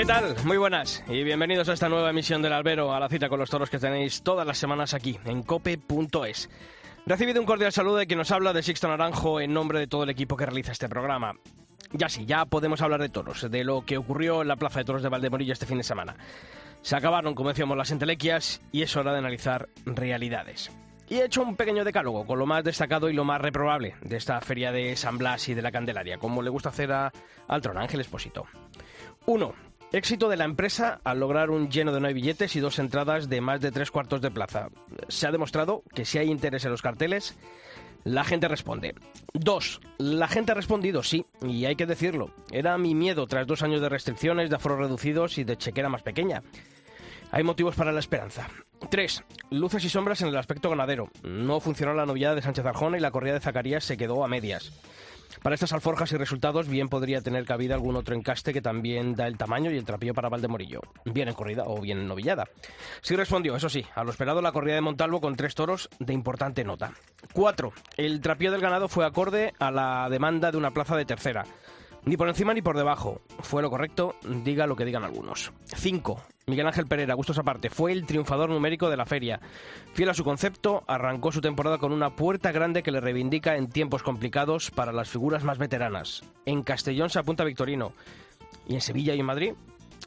¿Qué tal? Muy buenas y bienvenidos a esta nueva emisión del Albero, a la cita con los toros que tenéis todas las semanas aquí en cope.es. Recibido un cordial saludo de quien nos habla de Sixto Naranjo en nombre de todo el equipo que realiza este programa. Ya sí, ya podemos hablar de toros, de lo que ocurrió en la Plaza de Toros de Valdemorillo este fin de semana. Se acabaron, como decíamos, las entelequias y es hora de analizar realidades. Y he hecho un pequeño decálogo con lo más destacado y lo más reprobable de esta feria de San Blas y de la Candelaria, como le gusta hacer a, al tron Ángel Espósito. 1. Éxito de la empresa al lograr un lleno de nueve billetes y dos entradas de más de tres cuartos de plaza. Se ha demostrado que si hay interés en los carteles, la gente responde. Dos, la gente ha respondido, sí, y hay que decirlo. Era mi miedo tras dos años de restricciones, de aforos reducidos y de chequera más pequeña. Hay motivos para la esperanza. 3. Luces y sombras en el aspecto ganadero. No funcionó la novillada de Sánchez Arjona y la corrida de Zacarías se quedó a medias. Para estas alforjas y resultados bien podría tener cabida algún otro encaste que también da el tamaño y el trapillo para Valdemorillo, bien en corrida o bien en novillada. Sí respondió, eso sí, a lo esperado la corrida de Montalvo con tres toros de importante nota. 4. El trapillo del ganado fue acorde a la demanda de una plaza de tercera. Ni por encima ni por debajo. Fue lo correcto, diga lo que digan algunos. 5. Miguel Ángel Pereira, gustos aparte, fue el triunfador numérico de la feria. Fiel a su concepto, arrancó su temporada con una puerta grande que le reivindica en tiempos complicados para las figuras más veteranas. En Castellón se apunta Victorino. ¿Y en Sevilla y en Madrid?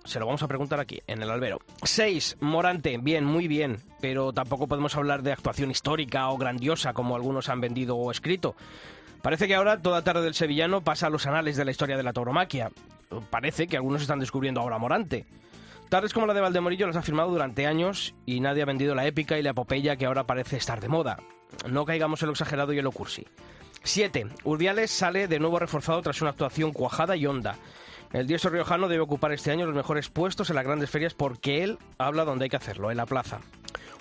Se lo vamos a preguntar aquí, en el albero. 6. Morante, bien, muy bien, pero tampoco podemos hablar de actuación histórica o grandiosa como algunos han vendido o escrito. Parece que ahora toda tarde del sevillano pasa a los anales de la historia de la tauromaquia. Parece que algunos están descubriendo ahora Morante. Tardes como la de Valdemorillo las ha firmado durante años y nadie ha vendido la épica y la epopeya que ahora parece estar de moda. No caigamos en lo exagerado y en lo cursi. 7. Urdiales sale de nuevo reforzado tras una actuación cuajada y honda. El diestro riojano debe ocupar este año los mejores puestos en las grandes ferias porque él habla donde hay que hacerlo, en la plaza.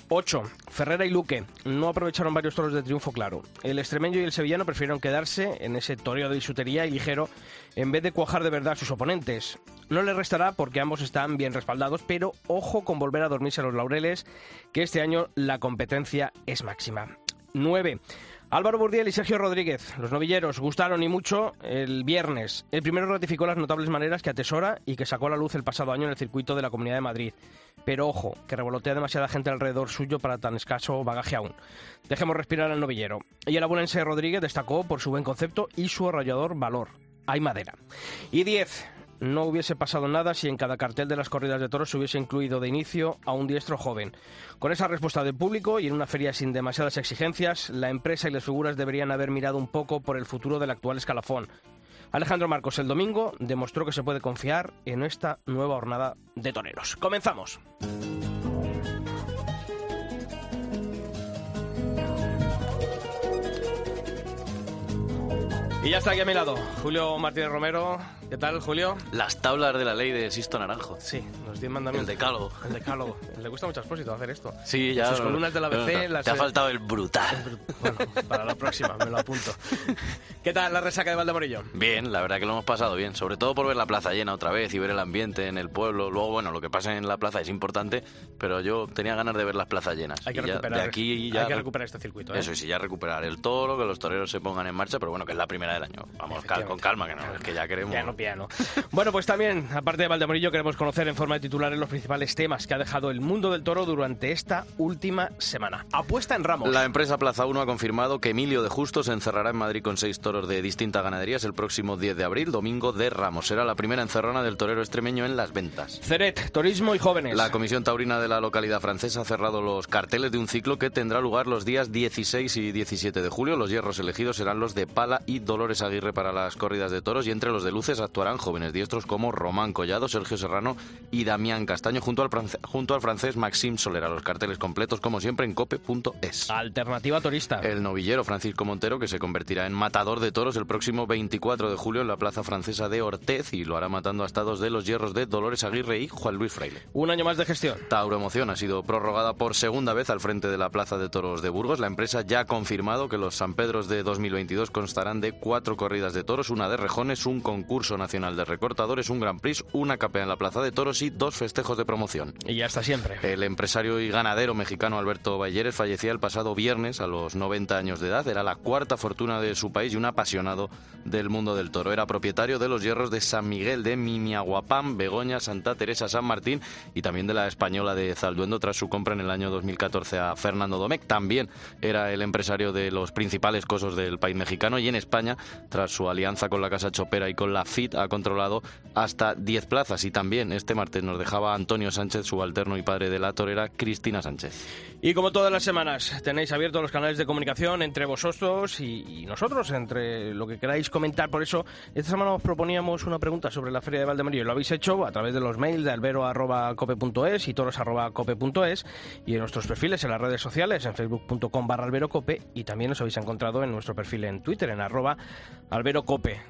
8. Ferrera y Luque no aprovecharon varios toros de triunfo claro. El extremeño y el sevillano prefirieron quedarse en ese toreo de bisutería y ligero en vez de cuajar de verdad a sus oponentes. No le restará porque ambos están bien respaldados, pero ojo con volver a dormirse a los laureles, que este año la competencia es máxima. 9. Álvaro Burdiel y Sergio Rodríguez, los novilleros, gustaron y mucho el viernes. El primero ratificó las notables maneras que atesora y que sacó a la luz el pasado año en el circuito de la Comunidad de Madrid. Pero ojo, que revolotea demasiada gente alrededor suyo para tan escaso bagaje aún. Dejemos respirar al novillero. Y el abonense Rodríguez destacó por su buen concepto y su arrollador valor. Hay madera. Y 10 no hubiese pasado nada si en cada cartel de las corridas de toros se hubiese incluido de inicio a un diestro joven. Con esa respuesta del público y en una feria sin demasiadas exigencias, la empresa y las figuras deberían haber mirado un poco por el futuro del actual escalafón. Alejandro Marcos el domingo demostró que se puede confiar en esta nueva jornada de toreros. Comenzamos. Y ya está aquí a mi lado, Julio Martínez Romero. ¿Qué tal, Julio? Las tablas de la ley de Sisto Naranjo. Sí, los 10 mandamientos. El decálogo. El decálogo. Le gusta mucho a Expósito hacer esto. Sí, ya. Sus columnas de la ABC. Te ha faltado el brutal. Bueno, para la próxima, me lo apunto. ¿Qué tal la resaca de Valdemorillo? Bien, la verdad que lo hemos pasado bien. Sobre todo por ver la plaza llena otra vez y ver el ambiente en el pueblo. Luego, bueno, lo que pasa en la plaza es importante, pero yo tenía ganas de ver las plazas llenas. Hay que, Y ya- recuperar, de aquí ya hay que recuperar este circuito. ¿eh? Eso, y sí, ya recuperar el toro, que los toreros se pongan en marcha, pero bueno, que es la primera del año. Vamos cal- con calma, que no, es que ya queremos. Piano, piano. Bueno, pues también, aparte de Valdemorillo, queremos conocer en forma de titulares los principales temas que ha dejado el mundo del toro durante esta última semana. Apuesta en Ramos. La empresa Plaza 1 ha confirmado que Emilio de Justo se encerrará en Madrid con seis toros de distintas ganaderías el próximo 10 de abril, domingo de Ramos. Será la primera encerrona del torero extremeño en las ventas. Ceret, turismo y jóvenes. La Comisión Taurina de la localidad francesa ha cerrado los carteles de un ciclo que tendrá lugar los días 16 y 17 de julio. Los hierros elegidos serán los de Pala y Dolores Aguirre para las corridas de toros y entre los de luces actuarán jóvenes diestros como Román Collado, Sergio Serrano y Damián Castaño junto al, junto al francés Maxime Solera. Los carteles completos, como siempre, en cope.es. Alternativa turista. El novillero Francisco Montero, que se convertirá en matador de toros el próximo 24 de julio en la plaza francesa de Ortez y lo hará matando a estados de los hierros de Dolores Aguirre y Juan Luis Freile. Un año más de gestión. Tauro Emoción ha sido prorrogada por segunda vez al frente de la plaza de toros de Burgos. La empresa ya ha confirmado que los San Pedros de 2022 constarán de cuatro corridas de toros, una de rejones, un concurso nacional de recortadores, un Gran Prix, una capea en la plaza de toros y dos festejos de promoción. Y ya está siempre. El empresario y ganadero mexicano Alberto Balleres fallecía el pasado viernes a los 90 años de edad. Era la cuarta fortuna de su país y un apasionado del mundo del toro. Era propietario de los hierros de San Miguel de Mimiaguapán, Begoña, Santa Teresa, San Martín y también de la española de Zalduendo tras su compra en el año 2014 a Fernando Domecq. También era el empresario de los principales cosos del país mexicano y en España, tras su alianza con la Casa Chopera y con la FIT, ha controlado hasta 10 plazas. Y también este martes nos dejaba Antonio Sánchez, subalterno y padre de la torera Cristina Sánchez. Y como todas las semanas, tenéis abiertos los canales de comunicación entre vosotros y, nosotros, entre lo que queráis comentar. Por eso, esta semana os proponíamos una pregunta sobre la Feria de Valdemarillo. Lo habéis hecho a través de los mails de albero.cope.es y toros.cope.es y en nuestros perfiles en las redes sociales, en facebook.com barra alberocope y también os habéis encontrado en nuestro perfil en Twitter, en arroba alberocope.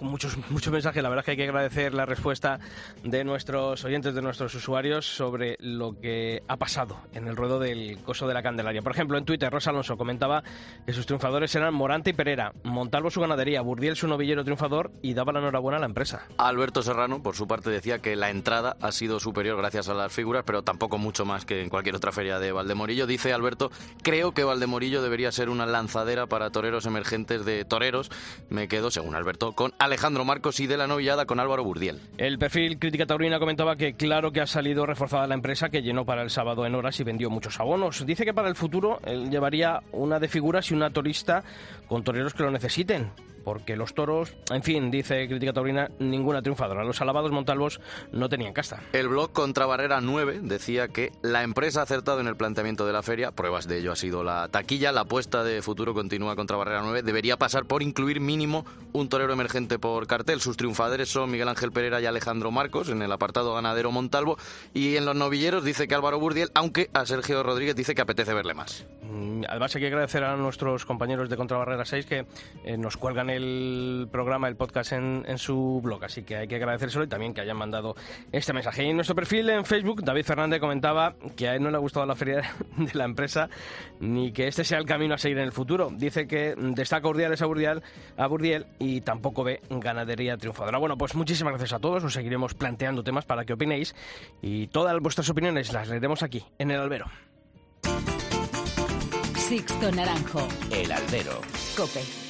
Muchos, muchos mensajes, la verdad es que hay que agradecer la respuesta de nuestros oyentes, de nuestros usuarios sobre lo que ha pasado en el ruedo del coso de la Candelaria. Por ejemplo, en Twitter, Rosa Alonso comentaba que sus triunfadores eran Morante y Pereira, Montalvo su ganadería, Burdiel su novillero triunfador y daba la enhorabuena a la empresa. Alberto Serrano, por su parte, decía que la entrada ha sido superior gracias a las figuras, pero tampoco mucho más que en cualquier otra feria de Valdemorillo. Dice Alberto, creo que Valdemorillo debería ser una lanzadera para toreros emergentes de toreros. Me quedo, según Alberto, con Alejandro Marcos y de la novillada con Álvaro Burdiel. El perfil Crítica Taurina comentaba que claro que ha salido reforzada la empresa que llenó para el sábado en horas y vendió muchos abonos. Dice que para el futuro él llevaría una de figuras y una torista con toreros que lo necesiten porque los toros, en fin, dice Crítica Taurina, ninguna triunfadora. Los alabados Montalvos no tenían casta. El blog Contra Barrera 9 decía que la empresa ha acertado en el planteamiento de la feria. Pruebas de ello ha sido la taquilla. La apuesta de futuro continúa contra Barrera 9. Debería pasar por incluir mínimo un torero emergente por cartel. Sus triunfadores son Miguel Ángel Pereira y Alejandro Marcos en el apartado ganadero Montalvo. Y en los novilleros dice que Álvaro Burdiel, aunque a Sergio Rodríguez dice que apetece verle más. Mm, además hay que agradecer a nuestros compañeros de Contra Barrera 6 que eh, nos cuelgan el programa, el podcast en, su blog, así que hay que agradecérselo y también que hayan mandado este mensaje. Y en nuestro perfil en Facebook, David Fernández comentaba que a él no le ha gustado la feria de la empresa ni que este sea el camino a seguir en el futuro. Dice que destaca Urdiales a Burdiel, a Burdiel y tampoco ve ganadería triunfadora. Bueno, pues muchísimas gracias a todos, os seguiremos planteando temas para que opinéis y todas vuestras opiniones las leeremos aquí, en el albero. Sixto Naranjo. El albero. Cope.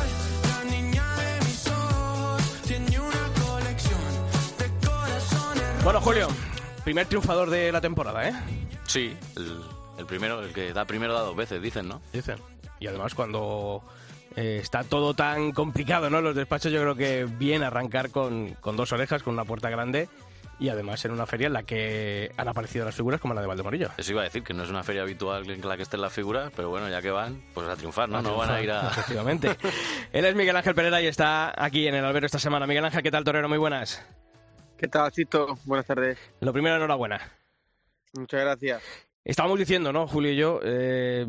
Bueno, Julio, primer triunfador de la temporada, ¿eh? Sí, el, primero, el que da primero da dos veces, dicen, ¿no? Dicen. Y además cuando eh, está todo tan complicado, ¿no? Los despachos yo creo que bien arrancar con, con dos orejas, con una puerta grande y además en una feria en la que han aparecido las figuras como la de Valdemorillo. Eso iba a decir, que no es una feria habitual en la que estén las figuras, pero bueno, ya que van, pues a triunfar, ¿no? no van a ir a... Efectivamente. Él es Miguel Ángel Pereira y está aquí en el albero esta semana. Miguel Ángel, ¿qué tal, Torero? Muy buenas. ¿Qué tal, Cito? Buenas tardes. Lo primero, enhorabuena. Muchas gracias. Estábamos diciendo, ¿no, Julio y yo? Eh,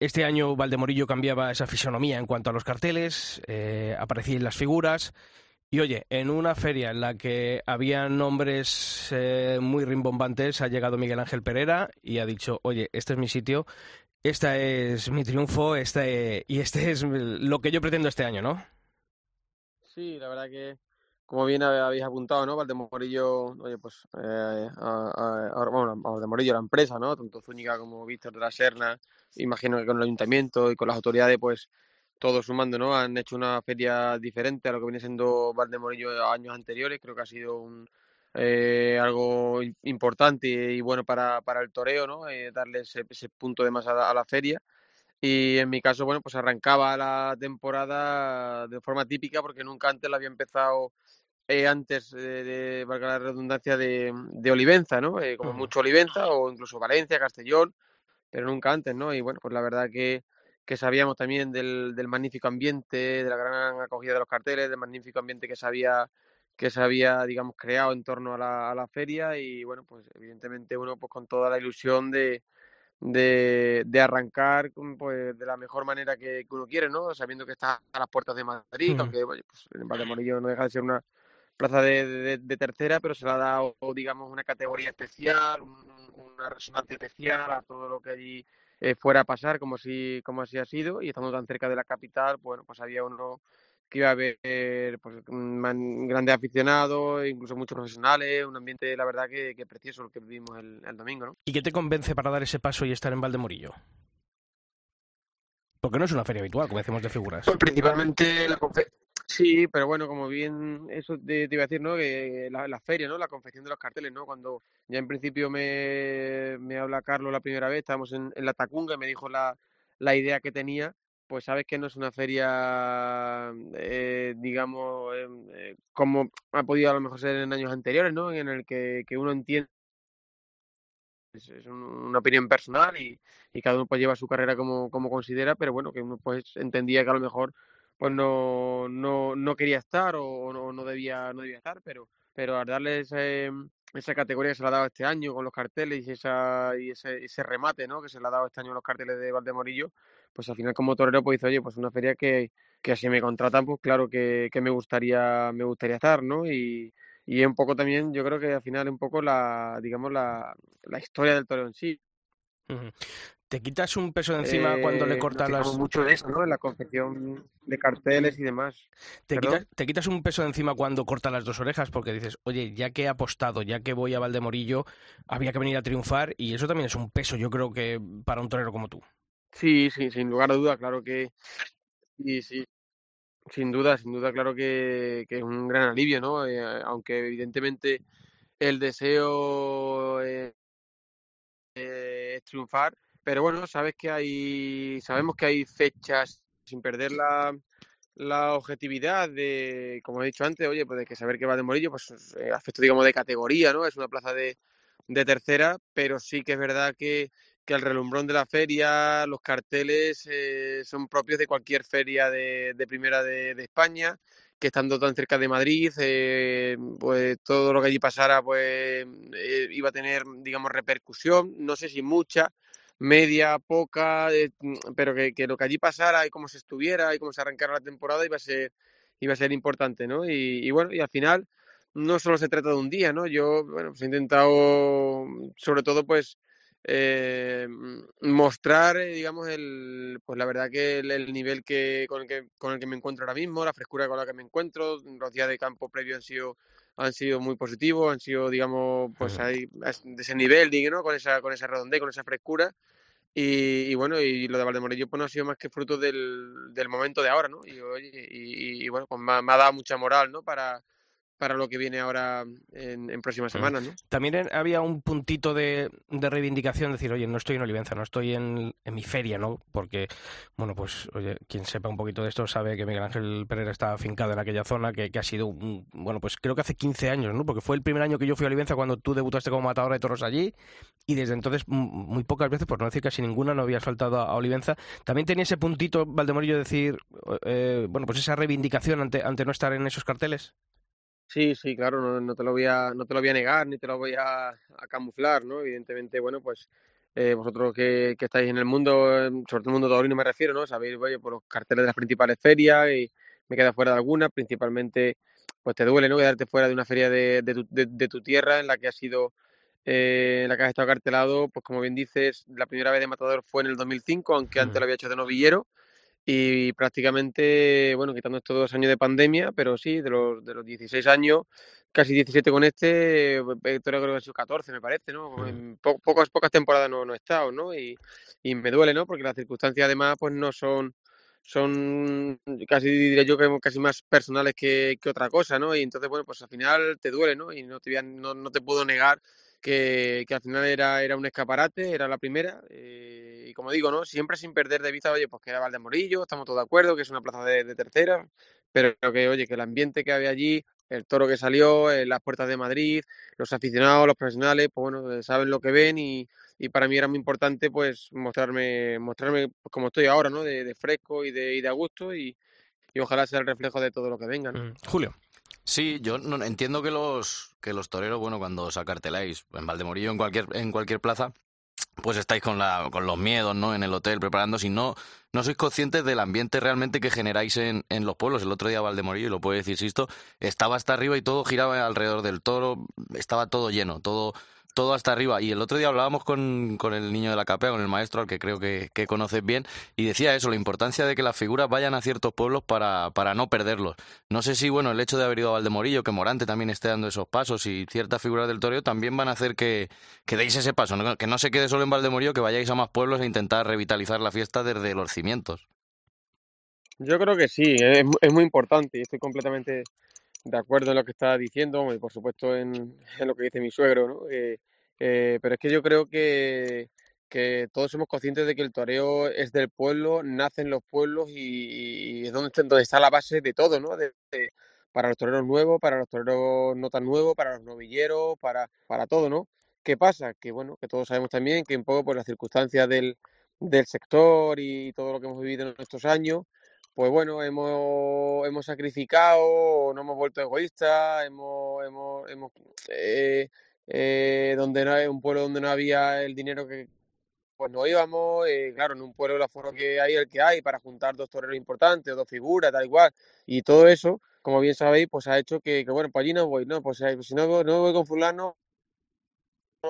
este año Valdemorillo cambiaba esa fisonomía en cuanto a los carteles, eh, aparecían las figuras. Y oye, en una feria en la que había nombres eh, muy rimbombantes, ha llegado Miguel Ángel Pereira y ha dicho, oye, este es mi sitio, este es mi triunfo, este, y este es lo que yo pretendo este año, ¿no? Sí, la verdad que, como bien habéis apuntado, ¿no? Valdemorillo, oye, pues, eh, bueno, Valdemorillo, la empresa, ¿no? Tanto Zúñiga como Víctor de la Serna, imagino que con el ayuntamiento y con las autoridades, pues, todos sumando, ¿no? Han hecho una feria diferente a lo que viene siendo Valdemorillo años anteriores. Creo que ha sido un, eh, algo importante y bueno para, para el toreo, ¿no? Eh, darle ese, ese, punto de más a a la, feria. Y en mi caso, bueno, pues arrancaba la temporada de forma típica porque nunca antes la había empezado eh, antes de, de, valga la redundancia, de, de Olivenza, ¿no? Eh, como mucho Olivenza o incluso Valencia, Castellón, pero nunca antes, ¿no? Y bueno, pues la verdad que, que sabíamos también del, del, magnífico ambiente, de la gran acogida de los carteles, del magnífico ambiente que se había, que se había digamos, creado en torno a la, a la feria y bueno, pues evidentemente uno pues con toda la ilusión de, de, de, arrancar pues, de la mejor manera que, que, uno quiere, ¿no? Sabiendo que está a las puertas de Madrid, uh -huh. aunque pues, en Valdemorillo no deja de ser una plaza de, de, de, tercera, pero se le ha dado, digamos, una categoría especial, un, una resonancia especial a todo lo que allí eh, fuera a pasar, como si, como así ha sido, y estando tan cerca de la capital, bueno, pues había uno que iba a haber pues, grandes aficionados, incluso muchos profesionales, un ambiente, la verdad, que, que precioso el que vivimos el, el, domingo, ¿no? ¿Y qué te convence para dar ese paso y estar en Valdemorillo? Porque no es una feria habitual, como decimos de figuras. Pues principalmente la Sí, pero bueno, como bien eso te, te iba a decir, ¿no? Que la, la, feria, ¿no? La confección de los carteles, ¿no? Cuando ya en principio me, me habla Carlos la primera vez, estábamos en, en la Tacunga y me dijo la, la idea que tenía, pues sabes que no es una feria, eh, digamos, eh, como ha podido a lo mejor ser en años anteriores, ¿no? En el que, que uno entiende es, es una opinión personal y, y, cada uno pues lleva su carrera como, como considera, pero bueno, que uno pues entendía que a lo mejor pues no, no, no quería estar o no, no, debía, no debía estar, pero, pero al darle ese, esa categoría se le ha dado este año con los carteles y, esa, y ese, ese remate ¿no? que se le ha dado este año a los carteles de Valdemorillo, pues al final como torero pues dice, oye, pues una feria que, que así me contratan, pues claro que, que me gustaría, me gustaría estar, ¿no? Y, y un poco también, yo creo que al final un poco la, digamos, la, la historia del torero en sí. ¿Te quitas un peso de encima eh, cuando le cortas las...? mucho de eso, ¿no? En la confección de carteles y demás. ¿Te quitas, ¿Te quitas, un peso de encima cuando cortas las dos orejas? Porque dices, oye, ya que he apostado, ya que voy a Valdemorillo, había que venir a triunfar y eso también es un peso, yo creo que para un torero como tú. Sí, sí, sin lugar a duda, claro que... Sí, sí. Sin duda, sin duda, claro que, que es un gran alivio, ¿no? Eh, aunque evidentemente el deseo eh, es triunfar, pero bueno, sabes que hay, sabemos que hay fechas sin perder la, la objetividad de, como he dicho antes, oye, pues de que saber que va de Morillo, pues eh, aspecto, digamos, de categoría, ¿no? Es una plaza de, de tercera, pero sí que es verdad que, que el relumbrón de la feria, los carteles eh, son propios de cualquier feria de, de primera de, de, España, que estando tan cerca de Madrid, eh, pues todo lo que allí pasara, pues eh, iba a tener, digamos, repercusión, no sé si mucha, media, poca, eh, pero que, que, lo que allí pasara y cómo se estuviera y cómo se arrancara la temporada iba a ser, iba a ser importante, ¿no? Y, y bueno, y al final no solo se trata de un día, ¿no? Yo, bueno, pues he intentado, sobre todo, pues, eh, mostrar, eh, digamos, el, pues la verdad que el, el, nivel que con, el que con el que me encuentro ahora mismo, la frescura con la que me encuentro, los días de campo previo han sido han sido muy positivos, han sido, digamos, pues ahí, de ese nivel, ¿no? Con esa, con esa redondez, con esa frescura. Y, y, bueno, y lo de Valdemorillo pues no ha sido más que fruto del, del momento de ahora, ¿no? Y, y, y bueno, pues me, me, ha dado mucha moral, ¿no? Para, para lo que viene ahora en, en próximas semanas. ¿no? También había un puntito de, de, reivindicación, decir, oye, no estoy en Olivenza, no estoy en, en, mi feria, ¿no? Porque, bueno, pues, oye, quien sepa un poquito de esto sabe que Miguel Ángel Pereira está afincado en aquella zona, que, que ha sido, un, bueno, pues creo que hace 15 años, ¿no? Porque fue el primer año que yo fui a Olivenza cuando tú debutaste como matadora de toros allí, y desde entonces, muy pocas veces, por no decir casi ninguna, no habías faltado a Olivenza. También tenía ese puntito, Valdemorillo, decir, eh, bueno, pues esa reivindicación ante, ante no estar en esos carteles. Sí, sí, claro, no, no, te lo voy a, no te lo voy a negar ni te lo voy a, a camuflar, ¿no? Evidentemente, bueno, pues eh, vosotros que, que, estáis en el mundo, sobre todo el mundo taurino me refiero, ¿no? Sabéis, oye, por los carteles de las principales ferias y me queda fuera de algunas, principalmente, pues te duele, ¿no? Quedarte fuera de una feria de, de, tu, de, de tu tierra en la que has sido, eh, en la que has estado cartelado, pues como bien dices, la primera vez de Matador fue en el 2005, aunque antes lo había hecho de novillero y prácticamente, bueno, quitando estos dos años de pandemia, pero sí, de los, de los 16 años, casi 17 con este, Victoria creo que ha sido 14, me parece, ¿no? En po pocas, pocas temporadas no, no he estado, ¿no? Y, y me duele, ¿no? Porque las circunstancias además, pues no son, son casi diría yo que casi más personales que, que, otra cosa, ¿no? Y entonces, bueno, pues al final te duele, ¿no? Y no te, no, no te puedo negar que, que, al final era, era un escaparate, era la primera. Eh, y como digo, ¿no? Siempre sin perder de vista, oye, pues que era Valdemorillo, estamos todos de acuerdo, que es una plaza de, tercera, pero que, oye, que el ambiente que había allí, el toro que salió, en las puertas de Madrid, los aficionados, los profesionales, pues bueno, eh, saben lo que ven y, y para mí era muy importante pues mostrarme mostrarme pues, como estoy ahora, ¿no? De, de fresco y de, y de a gusto y, y, ojalá sea el reflejo de todo lo que venga. ¿no? Mm. Julio. Sí, yo no, entiendo que los que los toreros, bueno, cuando os acarteláis en Valdemorillo en cualquier en cualquier plaza, pues estáis con la con los miedos, ¿no? En el hotel preparando, si no no sois conscientes del ambiente realmente que generáis en, en los pueblos. El otro día Valdemorillo, y lo puede decir Sisto, estaba hasta arriba y todo giraba alrededor del toro, estaba todo lleno, todo todo hasta arriba. Y el otro día hablábamos con, con el niño de la capea, con el maestro, al que creo que, conoces bien, y decía eso, la importancia de que las figuras vayan a ciertos pueblos para, para no perderlos. No sé si, bueno, el hecho de haber ido a Valdemorillo, que Morante también esté dando esos pasos y ciertas figuras del toreo también van a hacer que, que deis ese paso, que no se quede solo en Valdemorillo, que vayáis a más pueblos e intentar revitalizar la fiesta desde los cimientos. Yo creo que sí, es muy importante y estoy completamente de acuerdo en lo que está diciendo y por supuesto en, en lo que dice mi suegro, ¿no? Eh, eh, pero es que yo creo que, que, todos somos conscientes de que el toreo es del pueblo, nace en los pueblos y, y es donde, donde, está la base de todo, ¿no? Para los toreros nuevos, para los toreros no tan nuevos, para los novilleros, para, para todo, ¿no? ¿Qué pasa? Que bueno, que todos sabemos también que un poco por las circunstancias del, del sector y todo lo que hemos vivido en estos años, pues bueno, hemos, hemos sacrificado, no hemos vuelto egoístas, hemos, hemos, hemos eh, eh, donde no un pueblo donde no había el dinero que pues no íbamos, eh, claro, en un pueblo el aforo que hay el que hay para juntar dos toreros importantes o dos figuras, tal igual, y todo eso, como bien sabéis, pues ha hecho que, que bueno, pues allí no voy, ¿no? Pues si no, no voy con fulano,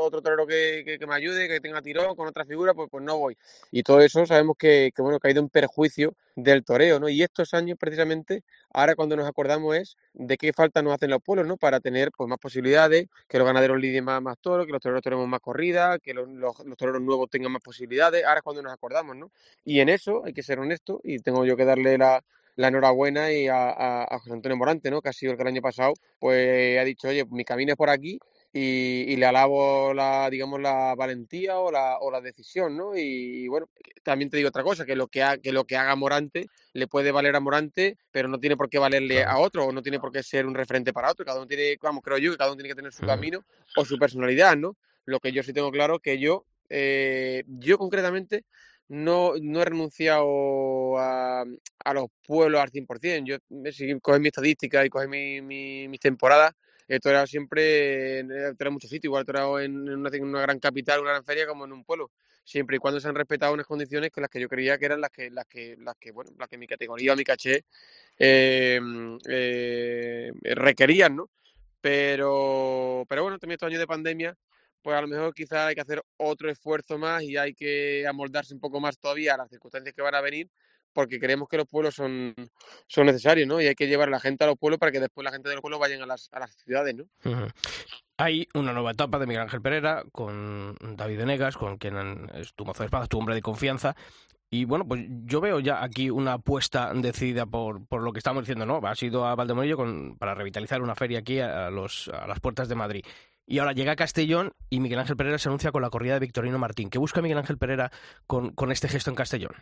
otro torero que, que, me ayude, que tenga tirón con otra figura, pues, pues no voy. Y todo eso sabemos que, que, bueno, que ha ido en perjuicio del toreo, ¿no? Y estos años, precisamente, ahora cuando nos acordamos es de qué falta nos hacen los pueblos, ¿no? Para tener pues más posibilidades, que los ganaderos lidien más, más toros, que los toreros tenemos más corrida, que los, toreros nuevos tengan más posibilidades, ahora es cuando nos acordamos, ¿no? Y en eso hay que ser honesto y tengo yo que darle la, la enhorabuena y a, a, a, José Antonio Morante, ¿no? Que ha sido el que el año pasado, pues ha dicho, oye, mi camino es por aquí y, y, le alabo la, digamos, la valentía o la, o la decisión, ¿no? Y, y, bueno, también te digo otra cosa, que lo que, ha, que lo que haga Morante le puede valer a Morante, pero no tiene por qué valerle claro. a otro, o no tiene por qué ser un referente para otro. Cada uno tiene, vamos, creo yo que cada uno tiene que tener su camino o su personalidad, ¿no? Lo que yo sí tengo claro que yo, eh, yo concretamente, no, no he renunciado a, a, los pueblos al 100%. Yo, si coges mi estadística y coges mi, mi, mis temporadas, he toreado siempre, en muchos sitios, igual he toreado en una, gran capital, una gran feria, como en un pueblo, siempre y cuando se han respetado unas condiciones que las que yo creía que eran las que, las que, las que bueno, las que mi categoría, mi caché eh, eh, requerían, ¿no? Pero, pero bueno, también estos años de pandemia, pues a lo mejor quizás hay que hacer otro esfuerzo más y hay que amoldarse un poco más todavía a las circunstancias que van a venir porque creemos que los pueblos son, son necesarios, ¿no? Y hay que llevar a la gente a los pueblos para que después la gente de los pueblos vayan a las, a las ciudades, ¿no? Hay una nueva etapa de Miguel Ángel Pereira con David Venegas, con quien es tu mozo de espadas, tu hombre de confianza. Y bueno, pues yo veo ya aquí una apuesta decidida por, por lo que estamos diciendo, ¿no? Ha sido a Valdemorillo con, para revitalizar una feria aquí a, los, a las puertas de Madrid. Y ahora llega a Castellón y Miguel Ángel Pereira se anuncia con la corrida de Victorino Martín. ¿Qué busca Miguel Ángel Pereira con, con este gesto en Castellón?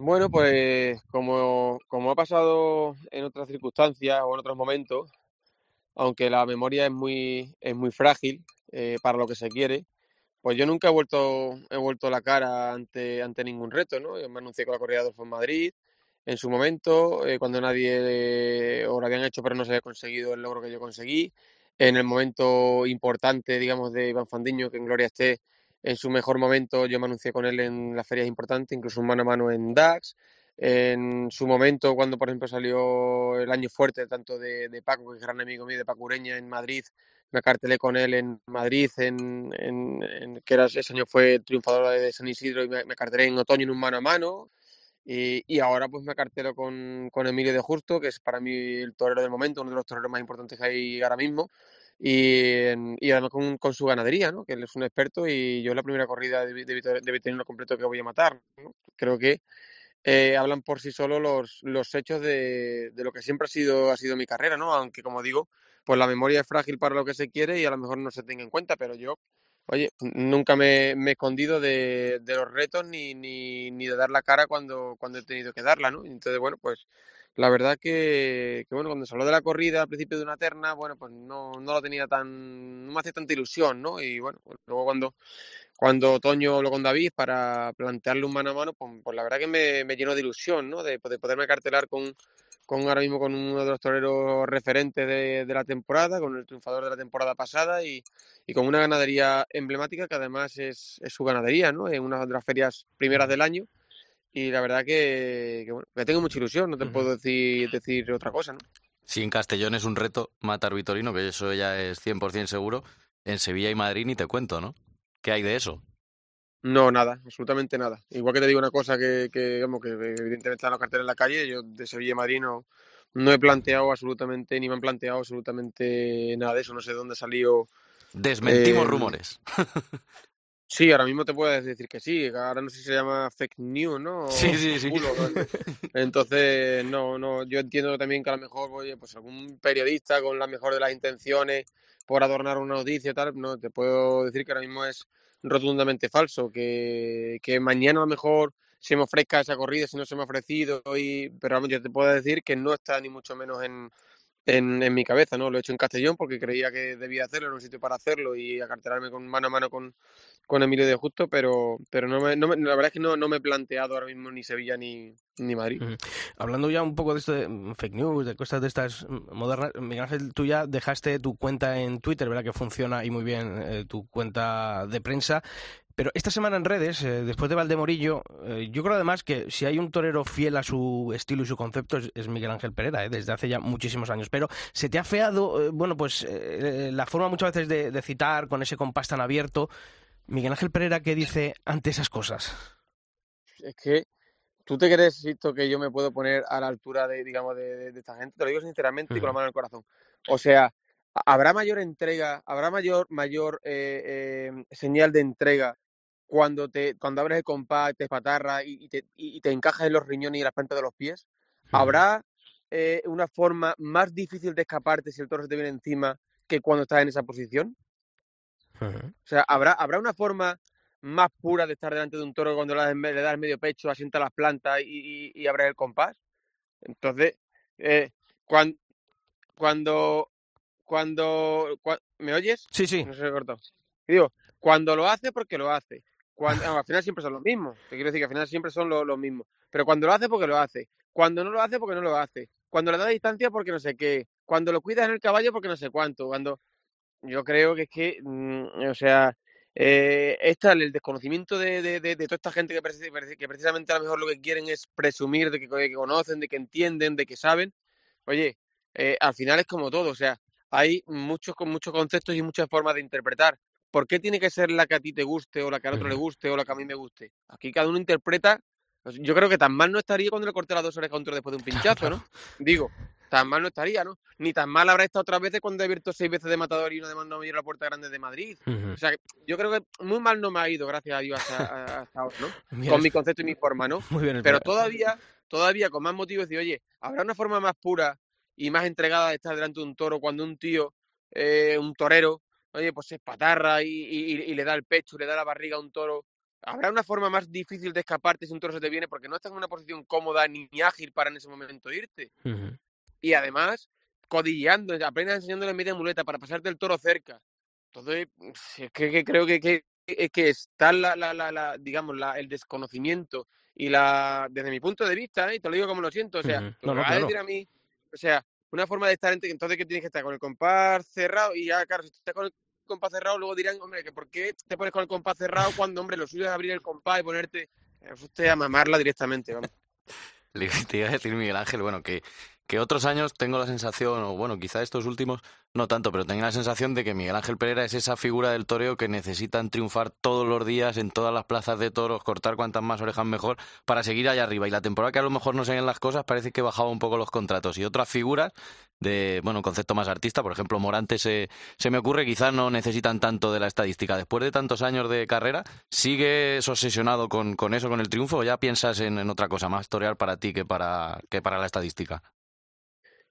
Bueno, pues como, como, ha pasado en otras circunstancias o en otros momentos, aunque la memoria es muy, es muy frágil eh, para lo que se quiere, pues yo nunca he vuelto, he vuelto la cara ante, ante ningún reto, ¿no? Yo me anuncié con la corrida de en Madrid en su momento, eh, cuando nadie lo habían hecho pero no se había conseguido el logro que yo conseguí, en el momento importante, digamos, de Iván Fandiño, que en Gloria esté, en su mejor momento yo me anuncié con él en las ferias importantes, incluso un mano a mano en DAX. En su momento, cuando por ejemplo salió el año fuerte, tanto de, Paco, que es gran amigo mío, de Paco Ureña en Madrid, me acartelé con él en Madrid, en, en, que ese año fue triunfador de San Isidro, y me, me acartelé en otoño en un mano a mano. Y, ahora pues me acartelo con, con Emilio de Justo, que es para mí el torero del momento, uno de los toreros más importantes que hay ahora mismo y, y además con, con, su ganadería, ¿no? que él es un experto y yo la primera corrida de, de, completo que voy a matar. Creo que eh, hablan por sí solos los, los hechos de, de, lo que siempre ha sido, ha sido mi carrera, ¿no? Aunque, como digo, pues la memoria es frágil para lo que se quiere y a lo mejor no se tenga en cuenta, pero yo, oye, nunca me, me he escondido de, de los retos ni, ni, ni, de dar la cara cuando, cuando he tenido que darla, ¿no? Entonces, bueno, pues la verdad que, que, bueno, cuando se habló de la corrida al principio de una terna, bueno, pues no, no lo tenía tan, no me hacía tanta ilusión, ¿no? Y bueno, pues luego cuando cuando Otoño habló con David para plantearle un mano a mano, pues, pues la verdad que me, me, llenó de ilusión, ¿no? De, de, poderme cartelar con, con ahora mismo con uno de los toreros referentes de, de, la temporada, con el triunfador de la temporada pasada y, y con una ganadería emblemática que además es, es, su ganadería, ¿no? Es una de las ferias primeras del año y la verdad que, que bueno, me tengo mucha ilusión, no te uh -huh. puedo decir, decir otra cosa, ¿no? Si en Castellón es un reto matar Vitorino, que eso ya es 100% seguro, en Sevilla y Madrid ni te cuento, ¿no? ¿Qué hay de eso? No, nada, absolutamente nada. Igual que te digo una cosa que, que, como que evidentemente están los carteles en la calle, yo de Sevilla y Madrid no, no he planteado absolutamente, ni me han planteado absolutamente nada de eso, no sé de dónde salió. Desmentimos eh, rumores. Sí, ahora mismo te puedes decir que sí, ahora no sé si se llama fake news, ¿no? Sí, sí, sí. Entonces, no, no, yo entiendo también que a lo mejor, oye, pues algún periodista con la mejor de las intenciones por adornar una noticia y tal, no, te puedo decir que ahora mismo es rotundamente falso, que, que mañana a lo mejor se me ofrezca esa corrida si no se me ha ofrecido, y, pero vamos, yo te puedo decir que no está ni mucho menos en, en, en, mi cabeza, ¿no? Lo he hecho en Castellón porque creía que debía hacerlo, en un sitio para hacerlo y acartelarme con mano a mano con, con Emilio de Justo, pero, pero no me, no me, la verdad es que no, no me he planteado ahora mismo ni Sevilla ni, ni Madrid. Uh -huh. Hablando ya un poco de esto de fake news, de cosas de estas modernas, Miguel Ángel, tú ya dejaste tu cuenta en Twitter, ¿verdad? Que funciona y muy bien eh, tu cuenta de prensa. Pero esta semana en redes, eh, después de Valdemorillo, eh, yo creo además que si hay un torero fiel a su estilo y su concepto es, es Miguel Ángel Pereira, eh, desde hace ya muchísimos años. Pero se te ha feado, eh, bueno, pues eh, la forma muchas veces de, de, citar con ese compás tan abierto. Miguel Ángel Pereira, ¿qué dice ante esas cosas? Es que tú te crees, Sisto, que yo me puedo poner a la altura de, digamos, de, de, de esta gente. Te lo digo sinceramente y con la mano en el corazón. O sea, habrá mayor entrega, habrá mayor, mayor eh, eh, señal de entrega cuando te cuando abres el compás, te espatarra y, y, te, y te encajas en los riñones y las plantas de los pies? ¿Habrá eh, una forma más difícil de escaparte si el toro se te viene encima que cuando estás en esa posición? Uh -huh. O sea, ¿habrá, ¿habrá una forma más pura de estar delante de un toro cuando le, das medio pecho, asienta las plantas y, y, y abres el compás? Entonces, eh, cuando, cuando, cuando, ¿me oyes? Sí, sí. No se me cortado. Digo, cuando lo hace, porque lo hace. Cuando, al final siempre son los mismos. Te quiero decir que al final siempre son los, mismos. Pero cuando lo hace, porque lo hace. Cuando no lo hace, porque no lo hace. Cuando le da distancia, porque no sé qué. Cuando lo cuidas en el caballo, porque no sé cuánto. Cuando yo creo que es que, mmm, o sea, eh, está el desconocimiento de, de, de, de, toda esta gente que, que, precisamente a lo mejor lo que quieren es presumir de que, que conocen, de que entienden, de que saben. Oye, eh, al final es como todo. O sea, hay muchos, muchos conceptos y muchas formas de interpretar. ¿Por qué tiene que ser la que a ti te guste o la que al otro le guste o la que a mí me guste? Aquí cada uno interpreta. Yo creo que tan mal no estaría cuando le corté las dos orejas a un después de un pinchazo, ¿no? Digo, tan mal no estaría, ¿no? Ni tan mal habrá estado otras veces cuando he abierto seis veces de matador y no de mando a la puerta grande de Madrid. Uh -huh. O sea, yo creo que muy mal no me ha ido, gracias a Dios, hasta, hasta ahora, ¿no? Con mi concepto y mi forma, ¿no? Muy bien, Pero todavía, todavía con más motivo decir, oye, ¿habrá una forma más pura y más entregada de estar delante de un toro cuando un tío, eh, un torero, oye, pues se espatarra y, y, y, le da el pecho, le da la barriga a un toro. ¿Habrá una forma más difícil de escaparte si un toro se te viene? Porque no estás en una posición cómoda ni ágil para en ese momento irte. Uh -huh. Y además, codilleando, apenas enseñándole media muleta para pasarte el toro cerca. Entonces, es que, que creo que, que, que está la, la, la, la digamos, la, el desconocimiento y la, desde mi punto de vista, ¿eh? y te lo digo como lo siento, o sea, uh -huh. no, a decir a mí, o sea, una forma de estar, entonces que tienes que estar con el compás cerrado y ya, claro, si estás con el compás cerrado, luego dirán, hombre, que ¿por qué te pones con el compás cerrado cuando, hombre, lo suyo es abrir el compás y ponerte usted a mamarla directamente, vamos. Le te iba a decir, Miguel Ángel, bueno, que, que otros años tengo la sensación, o bueno, quizá estos últimos no tanto, pero tengo la sensación de que Miguel Ángel Pereira es esa figura del toreo que necesitan triunfar todos los días en todas las plazas de toros, cortar cuantas más orejas mejor para seguir allá arriba. Y la temporada que a lo mejor no se ven las cosas parece que bajaba un poco los contratos. Y otras figuras de, bueno, concepto más artista, por ejemplo, Morante se, se me ocurre, quizás no necesitan tanto de la estadística. Después de tantos años de carrera, ¿sigues obsesionado con, con eso, con el triunfo, o ya piensas en, en otra cosa más torear para ti que para, que para la estadística?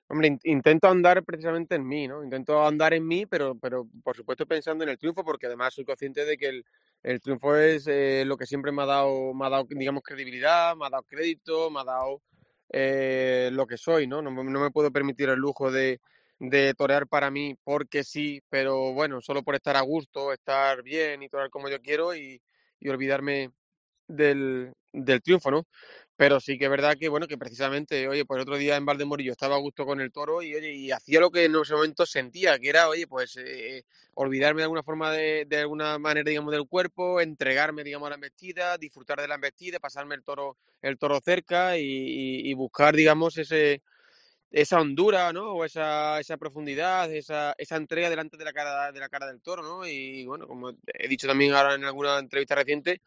Hombre, intento andar precisamente en mí, ¿no? Intento andar en mí, pero, pero por supuesto pensando en el triunfo, porque además soy consciente de que el, el triunfo es eh, lo que siempre me ha dado, me ha dado, digamos, credibilidad, me ha dado crédito, me ha dado eh, lo que soy, ¿no? ¿no? No me puedo permitir el lujo de, de torear para mí porque sí, pero bueno, solo por estar a gusto, estar bien y torear como yo quiero y, y olvidarme del, del triunfo, ¿no? Pero sí que es verdad que, bueno, que precisamente, oye, pues el otro día en Valdemorillo estaba a gusto con el toro y, oye, y hacía lo que en ese momento sentía, que era, oye, pues eh, olvidarme de alguna forma, de, de, alguna manera, digamos, del cuerpo, entregarme, digamos, a la embestida, disfrutar de la embestida, pasarme el toro, el toro cerca y, y, y buscar, digamos, ese, esa hondura, ¿no? O esa, esa profundidad, esa, esa entrega delante de la cara de la cara del toro, ¿no? Y bueno, como he dicho también ahora en alguna entrevista reciente,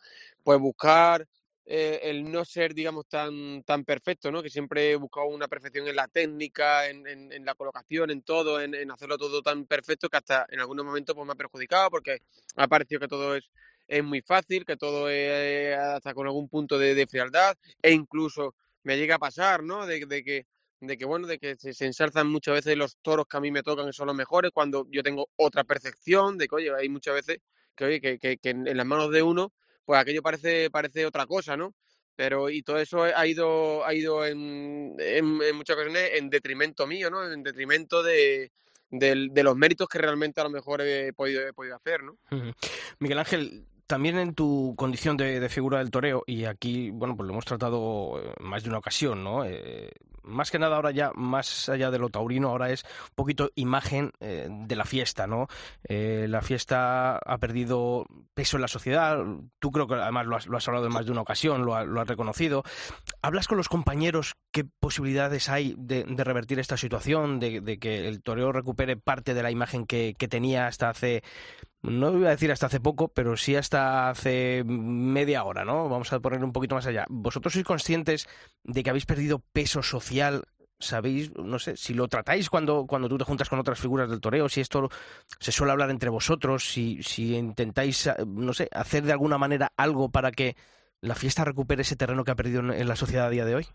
pues buscar eh, el no ser, digamos, tan, tan perfecto, ¿no? Que siempre he buscado una perfección en la técnica, en, la colocación, en todo, en, en, hacerlo todo tan perfecto que hasta en algunos momentos pues, me ha perjudicado porque ha parecido que todo es, es muy fácil, que todo es hasta con algún punto de, frialdad e incluso me llega a pasar, ¿no? De, de que de que bueno, de que se, se, ensalzan muchas veces los toros que a mí me tocan que son los mejores, cuando yo tengo otra percepción de que, oye, hay muchas veces que, oye, que, que, que en las manos de uno pues aquello parece, parece otra cosa, ¿no? Pero, y todo eso ha ido, ha ido en, en, en muchas ocasiones en detrimento mío, ¿no? En detrimento de, los méritos que realmente a lo mejor he podido, he podido hacer, ¿no? Miguel Ángel, también en tu condición de, figura del toreo, y aquí, bueno, pues lo hemos tratado más de una ocasión, ¿no? Eh, más que nada ahora ya, más allá de lo taurino, ahora es un poquito imagen eh, de la fiesta, ¿no? Eh, la fiesta ha perdido peso en la sociedad, tú creo que además lo has, hablado en más de una ocasión, lo, ha, lo, has reconocido. ¿Hablas con los compañeros qué posibilidades hay de, revertir esta situación, de, que el toreo recupere parte de la imagen que, que tenía hasta hace no iba a decir hasta hace poco, pero sí hasta hace media hora, ¿no? Vamos a poner un poquito más allá. ¿Vosotros sois conscientes de que habéis perdido peso social? ¿Sabéis, no sé, si lo tratáis cuando, cuando tú te juntas con otras figuras del toreo, si esto se suele hablar entre vosotros, si, si intentáis, no sé, hacer de alguna manera algo para que la fiesta recupere ese terreno que ha perdido en la sociedad a día de hoy?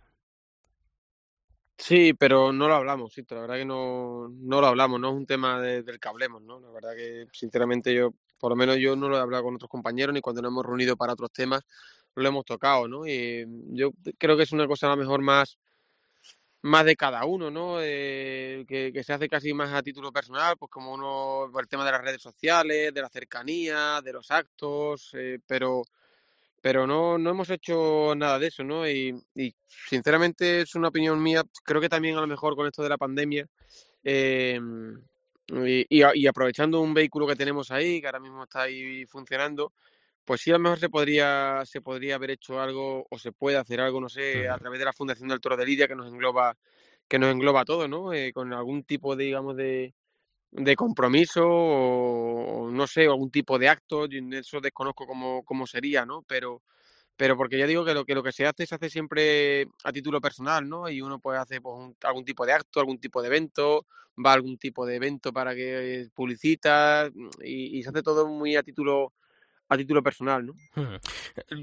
Sí, pero no lo hablamos, sí, la verdad que no, no lo hablamos, no es un tema de, del que hablemos, ¿no? La verdad que, sinceramente, yo, por lo menos yo no lo he hablado con otros compañeros ni cuando nos hemos reunido para otros temas lo hemos tocado, ¿no? Y yo creo que es una cosa a lo mejor más, más de cada uno, ¿no? Eh, que, que, se hace casi más a título personal, pues como uno, por el tema de las redes sociales, de la cercanía, de los actos, eh, pero pero no, no hemos hecho nada de eso, ¿no? Y, y, sinceramente es una opinión mía, creo que también a lo mejor con esto de la pandemia eh, y, y, aprovechando un vehículo que tenemos ahí, que ahora mismo está ahí funcionando, pues sí a lo mejor se podría, se podría haber hecho algo o se puede hacer algo, no sé, a través de la Fundación del Toro de Lidia que nos engloba, que nos engloba todo, ¿no? Eh, con algún tipo de, digamos, de, de compromiso o no sé, algún tipo de acto, eso desconozco cómo, cómo sería, ¿no? Pero, pero porque ya digo que lo, que lo que se hace se hace siempre a título personal, ¿no? Y uno puede hacer pues, un, algún tipo de acto, algún tipo de evento, va a algún tipo de evento para que publicita y, y se hace todo muy a título a título personal, ¿no?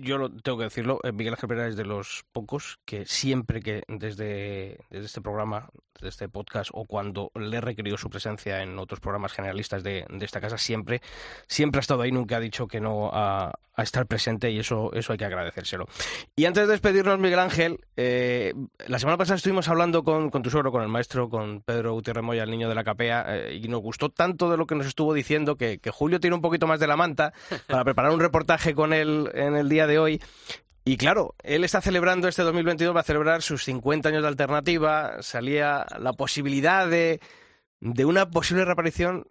Yo lo tengo que decirlo, eh, Miguel Ángel Pereira es de los pocos que siempre que desde, desde este programa, desde este podcast o cuando le he requerido su presencia en otros programas generalistas de, de esta casa, siempre, siempre ha estado ahí, nunca ha dicho que no a, a, estar presente y eso, eso hay que agradecérselo. Y antes de despedirnos, Miguel Ángel, eh, la semana pasada estuvimos hablando con, con, tu suegro, con el maestro, con Pedro Gutiérrez Moya, el niño de la capea, eh, y nos gustó tanto de lo que nos estuvo diciendo que, que Julio tiene un poquito más de la manta para preparar un reportaje con él en el día de hoy. Y claro, él está celebrando este 2022, va a celebrar sus 50 años de alternativa. Salía la posibilidad de, de una posible reaparición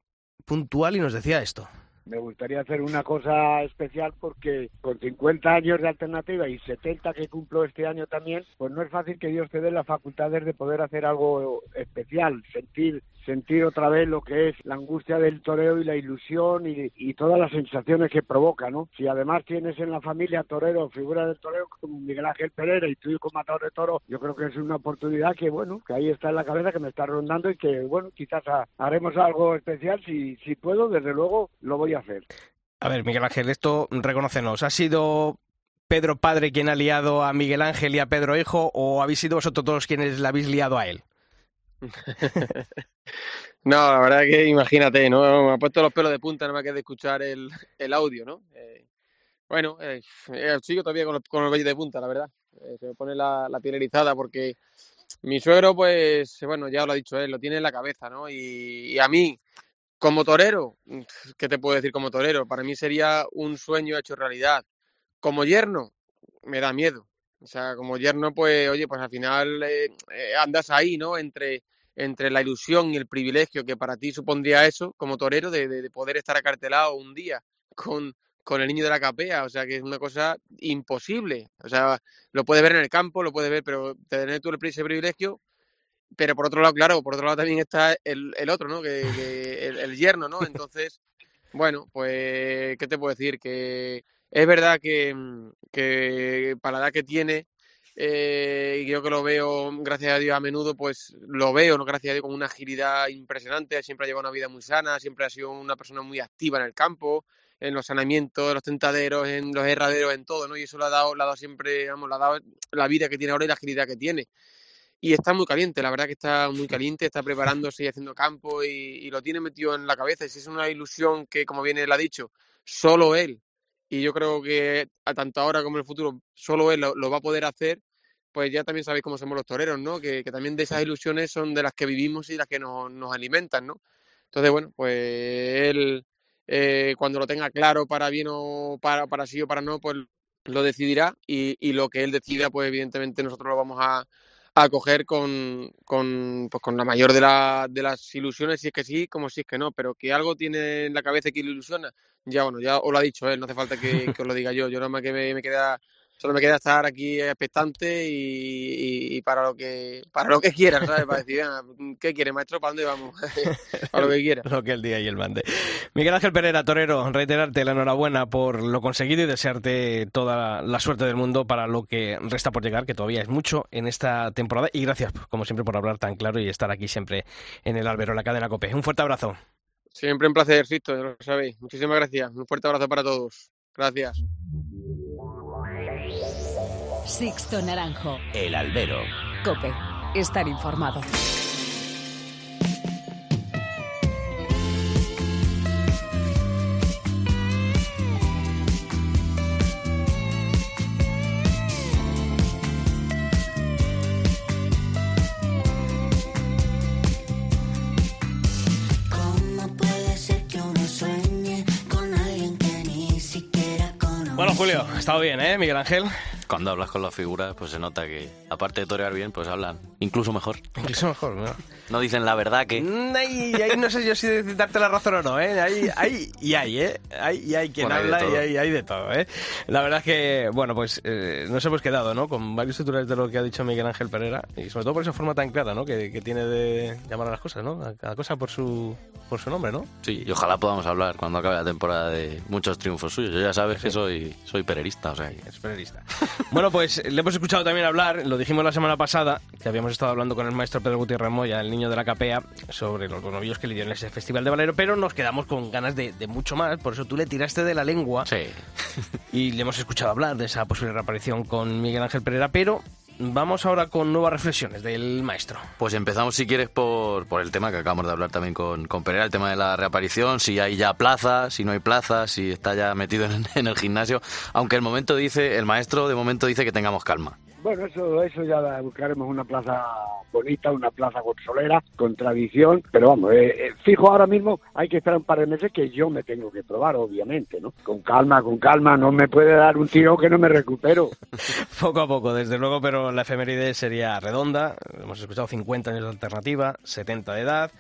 puntual y nos decía esto. me gustaría hacer una cosa especial porque con 50 años de alternativa y 70 que cumplo este año también, pues no es fácil que Dios te dé las facultades de poder hacer algo especial, sentir sentir otra vez lo que es la angustia del toreo y la ilusión y, todas las sensaciones que provoca, ¿no? Si además tienes en la familia torero, figura del toreo como Miguel Ángel Pereira y tú como matador de toro, yo creo que es una oportunidad que, bueno, que ahí está en la cabeza, que me está rondando y que, bueno, quizás haremos algo especial. Si, si puedo, desde luego, lo voy a hacer. A ver, Miguel Ángel, esto reconocenos. ¿Ha sido Pedro padre quien ha liado a Miguel Ángel y a Pedro hijo o habéis sido vosotros todos quienes le habéis liado a él? no, la verdad que imagínate, ¿no? Me ha puesto los pelos de punta nada más que de escuchar el, el audio, ¿no? Eh, bueno, eh, eh, sigo todavía con los, con de punta, la verdad. se me pone la, la piel erizada porque mi suegro, pues, bueno, ya lo ha dicho él, lo tiene en la cabeza, ¿no? y a mí, como torero, ¿qué te puedo decir como torero? Para mí sería un sueño hecho realidad. Como yerno, me da miedo. O sea, como yerno, pues, oye, pues al final eh, eh, andas ahí, ¿no? Entre, entre la ilusión y el privilegio que para ti supondría eso, como torero, de, de, poder estar acartelado un día con, con el niño de la capea. O sea, que es una cosa imposible. O sea, lo puedes ver en el campo, lo puedes ver, pero tener tú ese privilegio, pero por otro lado, claro, por otro lado también está el, el otro, ¿no? Que, el, yerno, ¿no? Entonces, bueno, pues, ¿qué te puedo decir? Que es verdad que, que para la edad que tiene, eh, yo que lo veo, gracias a Dios, a menudo, pues lo veo, ¿no? Gracias a Dios, con una agilidad impresionante, siempre ha llevado una vida muy sana, siempre ha sido una persona muy activa en el campo, en los saneamientos, en los tentaderos, en los herraderos, en todo, ¿no? Y eso le ha dado, le ha dado siempre, vamos, le ha dado la vida que tiene ahora y la agilidad que tiene y está muy caliente, la verdad que está muy caliente, está preparándose y haciendo campo y, lo tiene metido en la cabeza. Y si es una ilusión que, como bien él ha dicho, solo él, y yo creo que a tanto ahora como en el futuro, solo él lo, va a poder hacer, pues ya también sabéis cómo somos los toreros, ¿no? Que, también de esas ilusiones son de las que vivimos y las que nos, nos alimentan, ¿no? Entonces, bueno, pues él, eh, cuando lo tenga claro para bien o para, para sí o para no, pues lo decidirá y, y lo que él decida, pues evidentemente nosotros lo vamos a a coger con, con, pues con la mayor de, la, de las ilusiones, si es que sí, como si es que no, pero que algo tiene en la cabeza que le ilusiona, ya bueno, ya os lo ha dicho él, no hace falta que, os lo diga yo, yo nada más que me, me queda solo me queda estar aquí expectante y, para lo que para lo que quiera, ¿sabes? Para decir, ¿qué quiere, maestro? ¿Para dónde vamos? para lo que quiera. lo que el día y el mande. Miguel Ángel Pereira, torero, reiterarte la enhorabuena por lo conseguido y desearte toda la suerte del mundo para lo que resta por llegar, que todavía es mucho en esta temporada. Y gracias, como siempre, por hablar tan claro y estar aquí siempre en el Albero, la cadena COPE. Un fuerte abrazo. Siempre un placer, Sisto, lo sabéis. Muchísimas gracias. Un fuerte abrazo para todos. Gracias. Sixto Naranjo. El albero. Cope. Estar informado. Bueno, Julio, ha estado bien, ¿eh, Miguel Ángel? Cuando hablas con las figuras, pues se nota que, aparte de torear bien, pues hablan incluso mejor. Incluso mejor, ¿no? No dicen la verdad que... Mm, ahí, ahí no sé yo si darte la razón o no, ¿eh? Ahí, ahí y hay, ¿eh? Hay, y hay quien habla y hay, hay, de todo, ¿eh? La verdad es que, bueno, pues eh, nos hemos quedado, ¿no? Con varios titulares de lo que ha dicho Miguel Ángel Pereira y sobre todo por esa forma tan clara, ¿no? Que, que tiene de llamar a las cosas, ¿no? A cada cosa por su, por su nombre, ¿no? Sí, y ojalá podamos hablar cuando acabe la temporada de muchos triunfos suyos. Yo ya sabes que soy, soy pererista, o sea Es pererista. bueno, pues le hemos escuchado también hablar, lo dijimos la semana pasada, que habíamos estado hablando con el maestro Pedro Gutiérrez Moya, el niño de la capea, sobre los novios que le dieron ese festival de Valero, pero nos quedamos con ganas de, mucho más, por eso tú le tiraste de la lengua. Sí. Y le hemos escuchado hablar de esa posible reaparición con Miguel Ángel Pereira, pero vamos ahora con nuevas reflexiones del maestro. Pues empezamos, si quieres, por, por el tema que acabamos de hablar también con, con Pereira, el tema de la reaparición, si hay ya plaza, si no hay plaza, si está ya metido en, en el gimnasio. Aunque el momento dice, el maestro de momento dice que tengamos calma. Bueno, eso, eso ya buscaremos una plaza bonita, una plaza consolera, con tradición, pero vamos, eh, eh, fijo ahora mismo hay que esperar un par de meses que yo me tengo que probar, obviamente, ¿no? Con calma, con calma, no me puede dar un tiro que no me recupero. poco a poco, desde luego, pero la efeméride sería redonda, hemos escuchado 50 años de alternativa, 70 de edad,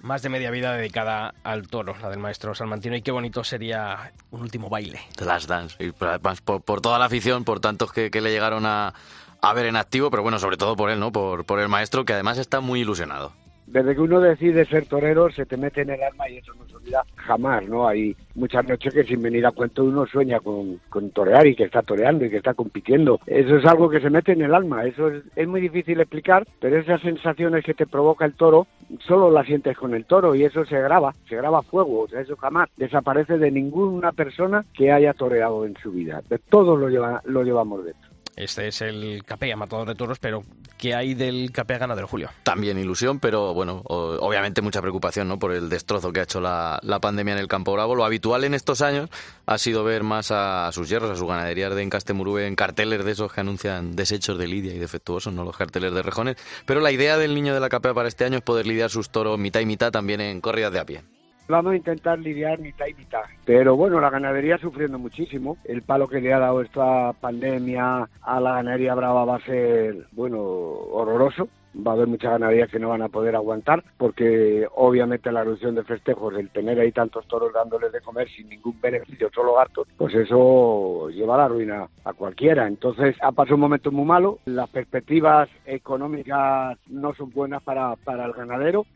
más de media vida dedicada al toro, la del maestro Salmantino, y qué bonito sería un último baile. The Last Dance, y por, por, por toda la afición, por tantos que, que le llegaron a, a, ver en activo, pero bueno, sobre todo por él, ¿no? Por, por el maestro, que además está muy ilusionado desde que uno decide ser torero se te mete en el alma y eso no se olvida jamás, ¿no? Hay muchas noches que sin venir a cuento uno sueña con, con torear y que está toreando y que está compitiendo. Eso es algo que se mete en el alma, eso es, es muy difícil explicar, pero esas sensaciones que te provoca el toro solo las sientes con el toro y eso se graba, se graba a fuego, o sea, eso jamás desaparece de ninguna persona que haya toreado en su vida. De todos lo, lleva, lo llevamos dentro. Este es el Capea, matador de toros, pero ¿qué hay del Capea ganadero, Julio? También ilusión, pero bueno, obviamente mucha preocupación ¿no? por el destrozo que ha hecho la, la, pandemia en el Campo Bravo. Lo habitual en estos años ha sido ver más a, sus hierros, a su ganadería de Encastemurube en carteles de esos que anuncian desechos de lidia y defectuosos, no los carteles de rejones. Pero la idea del niño de la Capea para este año es poder lidiar sus toros mitad y mitad también en corridas de a pie. Vamos a intentar lidiar mitad y mitad. Pero bueno, la ganadería sufriendo muchísimo. El palo que le ha dado esta pandemia a la ganadería brava va a ser, bueno, horroroso va a haber muchas ganaderías que no van a poder aguantar porque obviamente la erupción de festejos, el tener ahí tantos toros dándoles de comer sin ningún beneficio, solo gastos, pues eso lleva a la ruina a cualquiera. Entonces ha pasado un momento muy malo, las perspectivas económicas no son buenas para, para el ganadero,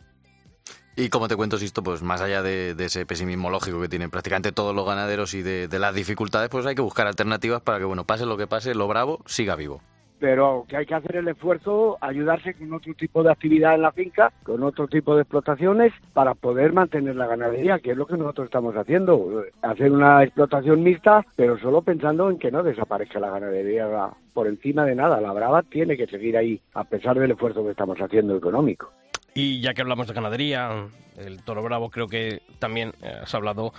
y como te cuento, Sisto, pues más allá de, ese pesimismo lógico que tienen prácticamente todos los ganaderos y de, de, las dificultades, pues hay que buscar alternativas para que, bueno, pase lo que pase, lo bravo siga vivo. Pero que hay que hacer el esfuerzo, ayudarse con otro tipo de actividad en la finca, con otro tipo de explotaciones, para poder mantener la ganadería, que es lo que nosotros estamos haciendo. Hacer una explotación mixta, pero solo pensando en que no desaparezca la ganadería por encima de nada. La brava tiene que seguir ahí, a pesar del esfuerzo que estamos haciendo económico. Y ya que hablamos de ganadería, el toro bravo creo que también eh, has hablado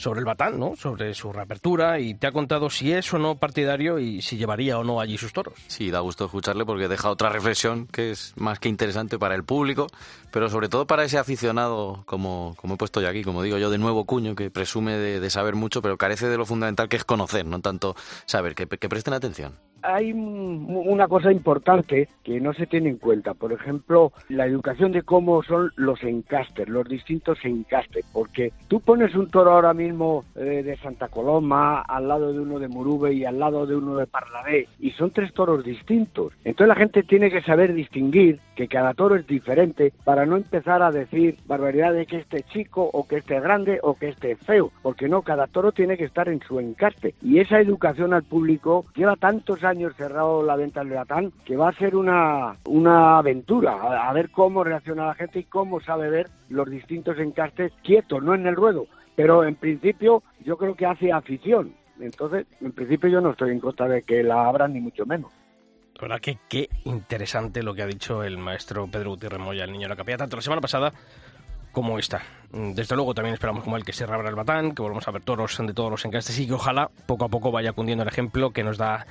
sobre el batán, ¿no? Sobre su reapertura y te ha contado si es o no partidario y si llevaría o no allí sus toros. Sí, da gusto escucharle porque deja otra reflexión que es más que interesante para el público, pero sobre todo para ese aficionado, como, como he puesto yo aquí, como digo yo, de nuevo cuño, que presume de, saber mucho, pero carece de lo fundamental que es conocer, no tanto saber, que, que presten atención hay una cosa importante que no se tiene en cuenta. Por ejemplo, la educación de cómo son los encastes, los distintos encastes. Porque tú pones un toro ahora mismo eh, de Santa Coloma al lado de uno de Murube y al lado de uno de Parladé y son tres toros distintos. Entonces la gente tiene que saber distinguir que cada toro es diferente para no empezar a decir barbaridad de que este chico o que este grande o que este feo. Porque no, cada toro tiene que estar en su encaste. Y esa educación al público lleva tantos años años cerrado la venta del Leatán, que va a ser una, una aventura, a, a, ver cómo reacciona la gente y cómo sabe ver los distintos encastes quietos, no en el ruedo. Pero en principio yo creo que hace afición. Entonces, en principio yo no estoy en contra de que la abran ni mucho menos. La verdad que qué interesante lo que ha dicho el maestro Pedro Gutiérrez Moya, el niño de la capilla, tanto la semana pasada como esta. Desde luego también esperamos como el que se reabra el batán, que volvamos a ver toros de todos los encastes y que ojalá poco a poco vaya cundiendo el ejemplo que nos da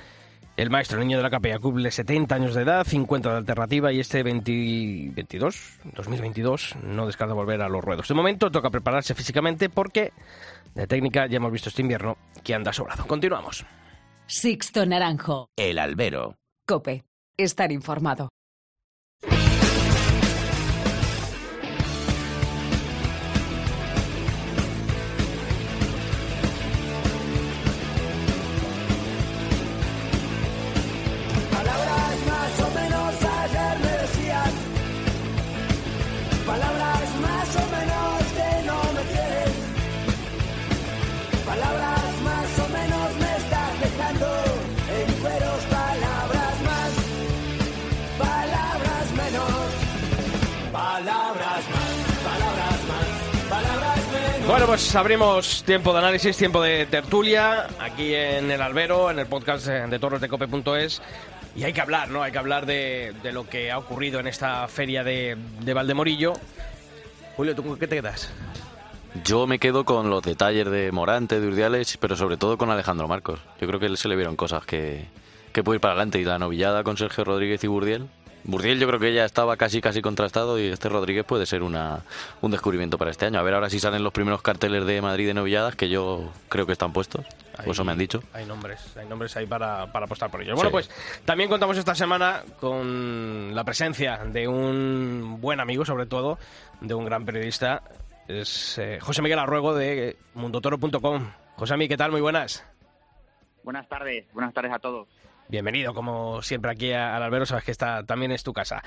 el maestro niño de la capella cumple 70 años de edad, 50 de alternativa y este 2022, 2022 no descarta volver a los ruedos. De momento toca prepararse físicamente porque de técnica ya hemos visto este invierno que anda sobrado. Continuamos. Sixto Naranjo. El albero. Cope. Estar informado. Bueno, pues abrimos tiempo de análisis, tiempo de tertulia, aquí en el Albero, en el podcast de torresdecope.es. Y hay que hablar, ¿no? Hay que hablar de, de lo que ha ocurrido en esta feria de, de Valdemorillo. Julio, ¿tú qué te quedas? Yo me quedo con los detalles de Morante, de Urdiales, pero sobre todo con Alejandro Marcos. Yo creo que se le vieron cosas que, que puede ir para adelante. Y la novillada con Sergio Rodríguez y Burdiel, Burdiel yo creo que ya estaba casi casi contrastado y este Rodríguez puede ser una, un descubrimiento para este año. A ver ahora si salen los primeros carteles de Madrid de novilladas, que yo creo que están puestos. Pues eso me han dicho. Hay nombres, hay nombres ahí para, para apostar por ellos. Bueno, pues también contamos esta semana con la presencia de un buen amigo, sobre todo, de un gran periodista. Es eh, José Miguel Arruego de mundotoro.com. José Miguel, ¿qué tal? Muy buenas. Buenas tardes, buenas tardes a todos. Bienvenido, como siempre, aquí al albero. Sabes que esta también es tu casa.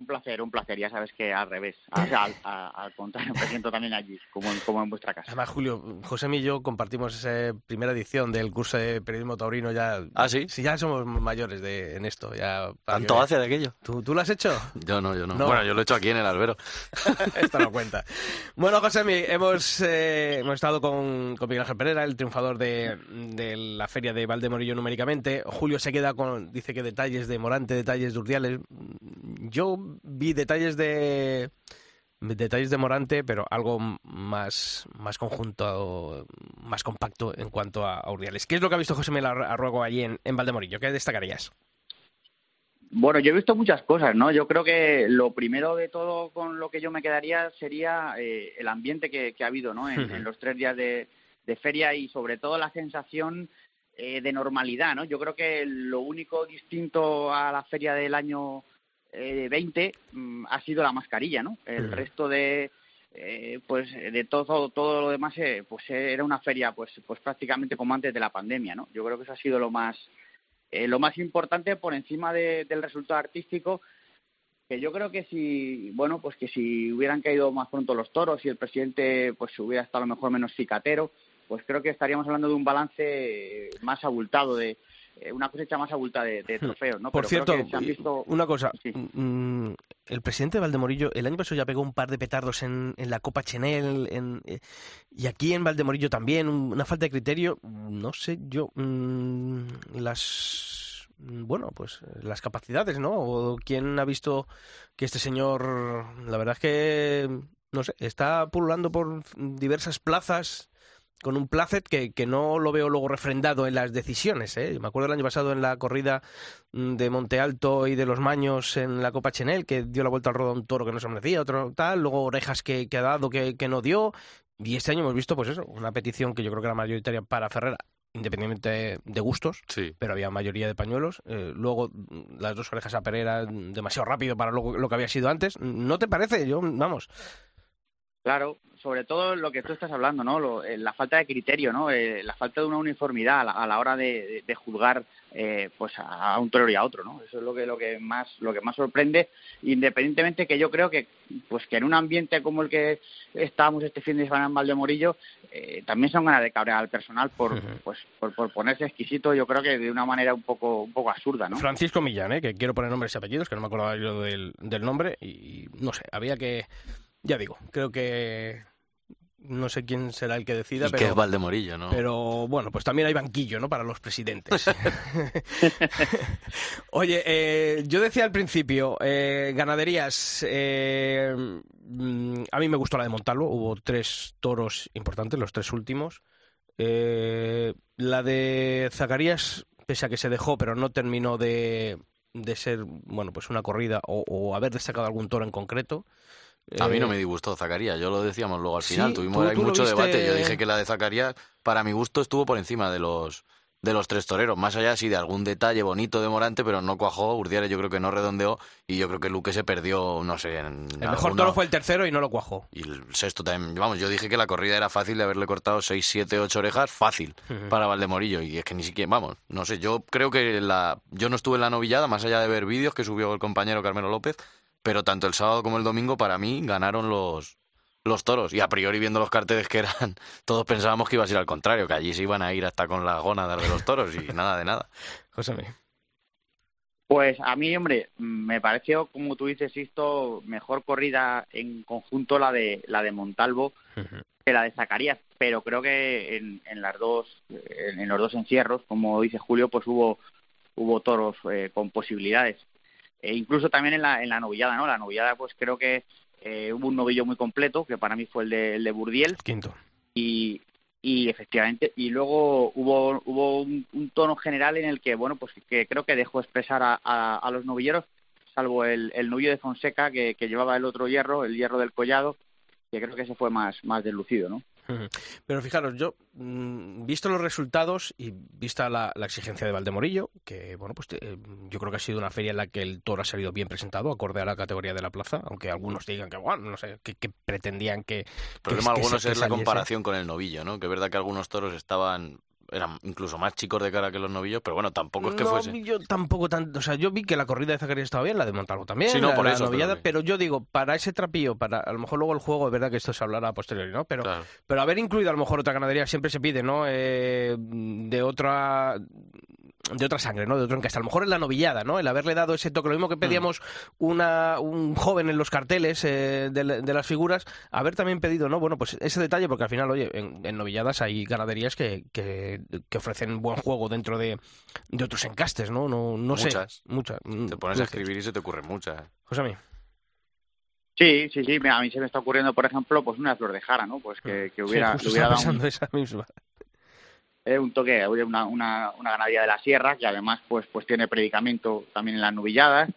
Un placer, un placer. Ya sabes que al revés, al, al, contrario, me siento también allí, como en, como en vuestra casa. Además, Julio, José y yo compartimos esa primera edición del curso de periodismo taurino. Ya, ¿Ah, sí? Sí, ya somos mayores de, en esto. Ya, ¿Tanto hace de aquello? ¿Tú, ¿Tú, lo has hecho? Yo no, yo no. Bueno, yo lo he hecho aquí en el albero. esto no cuenta. Bueno, José, hemos, eh, hemos estado con, con Miguel Ángel Pereira, el triunfador de, de la feria de Valdemorillo numéricamente. Julio se queda con, dice que detalles de Morante, detalles de Urdiales. Yo vi detalles de detalles de Morante, pero algo más, más conjunto, más compacto en cuanto a, Urdiales. ¿Qué es lo que ha visto José Miguel Arruego allí en, en Valdemorillo? ¿Qué destacarías? Bueno, yo he visto muchas cosas, ¿no? Yo creo que lo primero de todo con lo que yo me quedaría sería eh, el ambiente que, ha habido, ¿no? En, los tres días de, feria y sobre todo la sensación eh, de normalidad, ¿no? Yo creo que lo único distinto a la feria del año eh, 20 mm, ha sido la mascarilla, ¿no? El resto de eh, pues de todo todo lo demás eh, pues era una feria pues pues prácticamente como antes de la pandemia, ¿no? Yo creo que eso ha sido lo más eh, lo más importante por encima del resultado artístico que yo creo que si bueno pues que si hubieran caído más pronto los toros y el presidente pues hubiera estado a lo mejor menos cicatero pues creo que estaríamos hablando de un balance más abultado de, eh, una cosecha más abulta de, hmm. trofeos, ¿no? Por cierto, una cosa, mm, el presidente Valdemorillo el año pasado ya pegó un par de petardos en, en la Copa Chenel en, eh, y aquí en Valdemorillo también, una falta de criterio, no sé yo, mm, las bueno, pues las capacidades, ¿no? O quién ha visto que este señor, la verdad es que, no sé, está pululando por diversas plazas con un placet que, que, no lo veo luego refrendado en las decisiones. ¿eh? Me acuerdo el año pasado en la corrida mm, de Monte Alto y de los Maños en la Copa Chenel, que dio la vuelta al ruedo a un toro que no se merecía, otro tal, luego orejas que, que ha dado que, que, no dio. Y este año hemos visto, pues eso, una petición que yo creo que era mayoritaria para Ferrera, independientemente de gustos, sí. pero había mayoría de pañuelos. Eh, luego mm, las dos orejas a Pereira demasiado rápido para lo, lo que había sido antes. ¿No te parece? Yo, vamos. Claro, sobre todo lo que tú estás hablando, ¿no? Eh, la falta de criterio, ¿no? Eh, la falta de una uniformidad a la, hora de, juzgar eh, pues a un torero y a otro, ¿no? Eso es lo que lo que más lo que más sorprende, independientemente que yo creo que pues que en un ambiente como el que estábamos este fin de semana en Valdemorillo eh, también son ganas de cabrear al personal por pues por, por, ponerse exquisito, yo creo que de una manera un poco un poco absurda, ¿no? Francisco Millán, ¿eh? que quiero poner nombres y apellidos, que no me acordaba yo del, del nombre y no sé, había que ya digo, creo que no sé quién será el que decida, pero que es Valdemorillo, ¿no? Pero bueno, pues también hay banquillo, ¿no? Para los presidentes. Oye, eh, yo decía al principio, eh, ganaderías. Eh, mm, a mí me gustó la de Montalvo. Hubo tres toros importantes, los tres últimos. la de Zacarías, pese a que se dejó, pero no terminó de, de ser, bueno, pues una corrida o, o haber destacado algún toro en concreto. A mí no me eh, disgustó Zacarías, yo lo decíamos luego al final, tuvimos mucho debate. Yo dije que la de Zacarías, para mi gusto, estuvo por encima de los de los tres toreros, más allá sí de algún detalle bonito de Morante, pero no cuajó, Urdiales yo creo que no redondeó y yo creo que Luque se perdió, no sé. En el mejor toro fue el tercero y no lo cuajó. Y el sexto también, vamos, yo dije que la corrida era fácil de haberle cortado seis, siete, ocho orejas, fácil para Valdemorillo y es que ni siquiera, vamos, no sé, yo creo que la, yo no estuve en la novillada, más allá de ver vídeos que subió el compañero Carmelo López, pero tanto el sábado como el domingo para mí ganaron los, los toros. Y a priori viendo los carteles que eran, todos pensábamos que iba a ser al contrario, que allí se iban a ir hasta con la gónadas de los toros y nada de nada. José Pues a mí, hombre, me pareció, como tú dices, esto mejor corrida en conjunto la de la de Montalvo que la de Zacarías, pero creo que en, en las dos en, los dos encierros, como dice Julio, pues hubo hubo toros eh, con posibilidades. E incluso también en la, en la novillada, ¿no? La novillada, pues creo que eh, hubo un novillo muy completo, que para mí fue el de, el de Burdiel. Quinto. Y, y efectivamente, y luego hubo, hubo un, tono general en el que, bueno, pues que creo que dejó expresar a, a, los novilleros, salvo el, el novillo de Fonseca que, que llevaba el otro hierro, el hierro del collado, que creo que ese fue más, más deslucido, ¿no? Pero fijaros, yo, mm, visto los resultados y vista la, exigencia de Valdemorillo, que bueno, pues eh, yo creo que ha sido una feria en la que el toro ha salido bien presentado, acorde a la categoría de la plaza, aunque algunos digan que, bueno, no sé, que, pretendían que... El problema algunos es la comparación con el novillo, ¿no? Que es verdad que algunos toros estaban eran incluso más chicos de cara que los novillos, pero bueno, tampoco es que no, fuese. Yo tampoco tanto, o sea, yo vi que la corrida de Zacarías estaba bien, la de Montalvo también, sí, no, por eso, novillada, pero, yo digo, para ese trapillo, para a lo mejor luego el juego, es verdad que esto se hablará a posteriori, ¿no? Pero, pero haber incluido a lo mejor otra ganadería siempre se pide, ¿no? Eh, de otra de otra sangre, ¿no? De otro encaste. A lo mejor es la novillada, ¿no? El haberle dado ese toque. Lo mismo que mm. pedíamos una, un joven en los carteles eh, de, las figuras, haber también pedido, ¿no? Bueno, pues ese detalle, porque al final, oye, en, novilladas hay ganaderías que, que, ofrecen buen juego dentro de, de otros encastes, ¿no? No, no muchas. sé. Muchas. Mm, Te pones a escribir y se te ocurren muchas. José mí. Sí, sí, sí. A mí se me está ocurriendo, por ejemplo, pues una flor de jara, ¿no? Pues que, que hubiera, hubiera dado esa misma un toque, una, una, una, ganadería de la sierra que además pues pues tiene predicamento también en las nubilladas,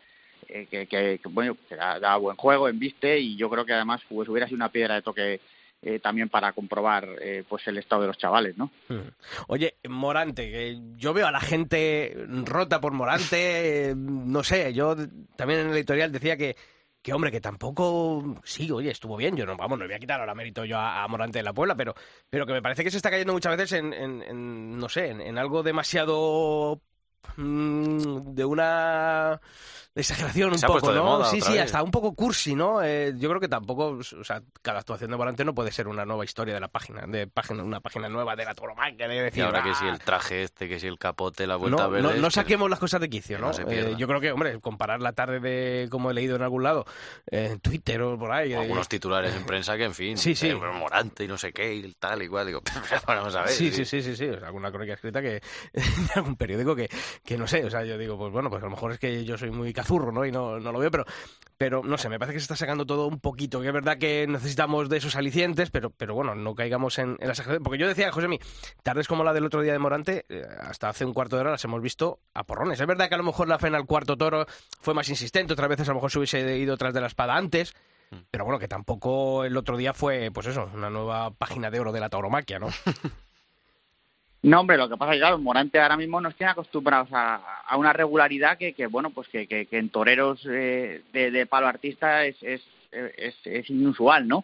eh, que, que, bueno, que da, buen juego, en viste y yo creo que además pues hubiera sido una piedra de toque eh, también para comprobar eh, pues el estado de los chavales, ¿no? Hmm. Oye, Morante, que yo veo a la gente rota por Morante, no sé, yo también en el editorial decía que que hombre, que tampoco, sí, oye, estuvo bien, yo no, vamos, no voy a quitar ahora mérito yo a, Morante de la Puebla, pero, pero que me parece que se está cayendo muchas veces en, no sé, en, algo demasiado mm, de una exageración un poco, ¿no? sí, sí, hasta un poco cursi, ¿no? Eh, yo creo que tampoco, o sea, cada actuación de Volante no puede ser una nueva historia de la página, de página, una página nueva de la tauromaquia, de decir, y ahora que si el traje este, que si el capote, la vuelta no, verde... No, no saquemos las cosas de quicio, ¿no? Eh, yo creo que, hombre, comparar la tarde de, como he leído en algún lado, en Twitter o por ahí... algunos titulares en prensa que, en fin, sí, sí. Morante y no sé qué, y tal, igual, digo, vamos a ver. Sí, sí, sí, sí, sí, alguna crónica escrita que, de algún periódico que, que no sé, o sea, yo digo, pues bueno, pues a lo mejor es que yo soy muy cazurro, ¿no? Y no no lo veo, pero, pero no sé, me parece que se está sacando todo un poquito, que es verdad que necesitamos de esos alicientes, pero, pero bueno, no caigamos en, en la exageración. Porque yo decía, José, tardes como la del otro día de Morante, eh, hasta hace un cuarto de hora las hemos visto a porrones. Es verdad que a lo mejor la fe en el cuarto toro fue más insistente, otras veces a lo mejor se hubiese ido tras de la espada antes, mm. pero bueno, que tampoco el otro día fue, pues eso, una nueva página de oro de la tauromaquia, ¿no? No, hombre, lo que pasa es que, claro, Morante ahora mismo nos tiene acostumbrados a, a una regularidad que, que, bueno, pues que, que, en toreros eh, de, de, palo artista es, es, es, es inusual, ¿no?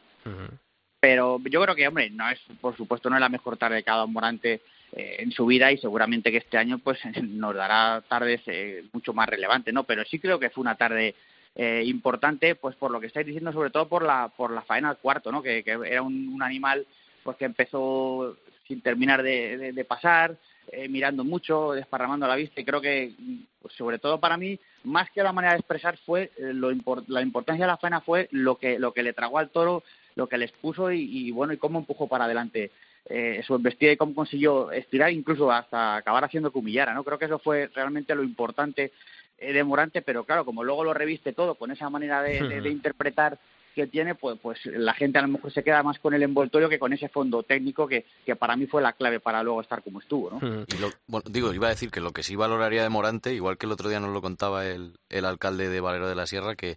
Pero yo creo que, hombre, no es, por supuesto, no es la mejor tarde que ha dado Morante eh, en su vida y seguramente que este año pues nos dará tardes eh, mucho más relevantes, ¿no? Pero sí creo que fue una tarde eh, importante, pues por lo que estáis diciendo, sobre todo por la por la faena al cuarto, ¿no? Que, que era un, un animal pues que empezó sin terminar de, pasar, eh, mirando mucho, desparramando la vista y creo que, pues, sobre todo para mí, más que la manera de expresar fue eh, lo la importancia de la faena fue lo que lo que le tragó al toro, lo que le expuso y, bueno y cómo empujó para adelante eh, su embestida y cómo consiguió estirar incluso hasta acabar haciendo que humillara, ¿no? Creo que eso fue realmente lo importante de Morante, pero claro, como luego lo reviste todo con esa manera de interpretar que tiene, pues, pues la gente a lo mejor se queda más con el envoltorio que con ese fondo técnico que, que para mí fue la clave para luego estar como estuvo, ¿no? Hmm. bueno, digo, iba a decir que lo que sí valoraría de Morante, igual que el otro día nos lo contaba el, el alcalde de Valero de la Sierra, que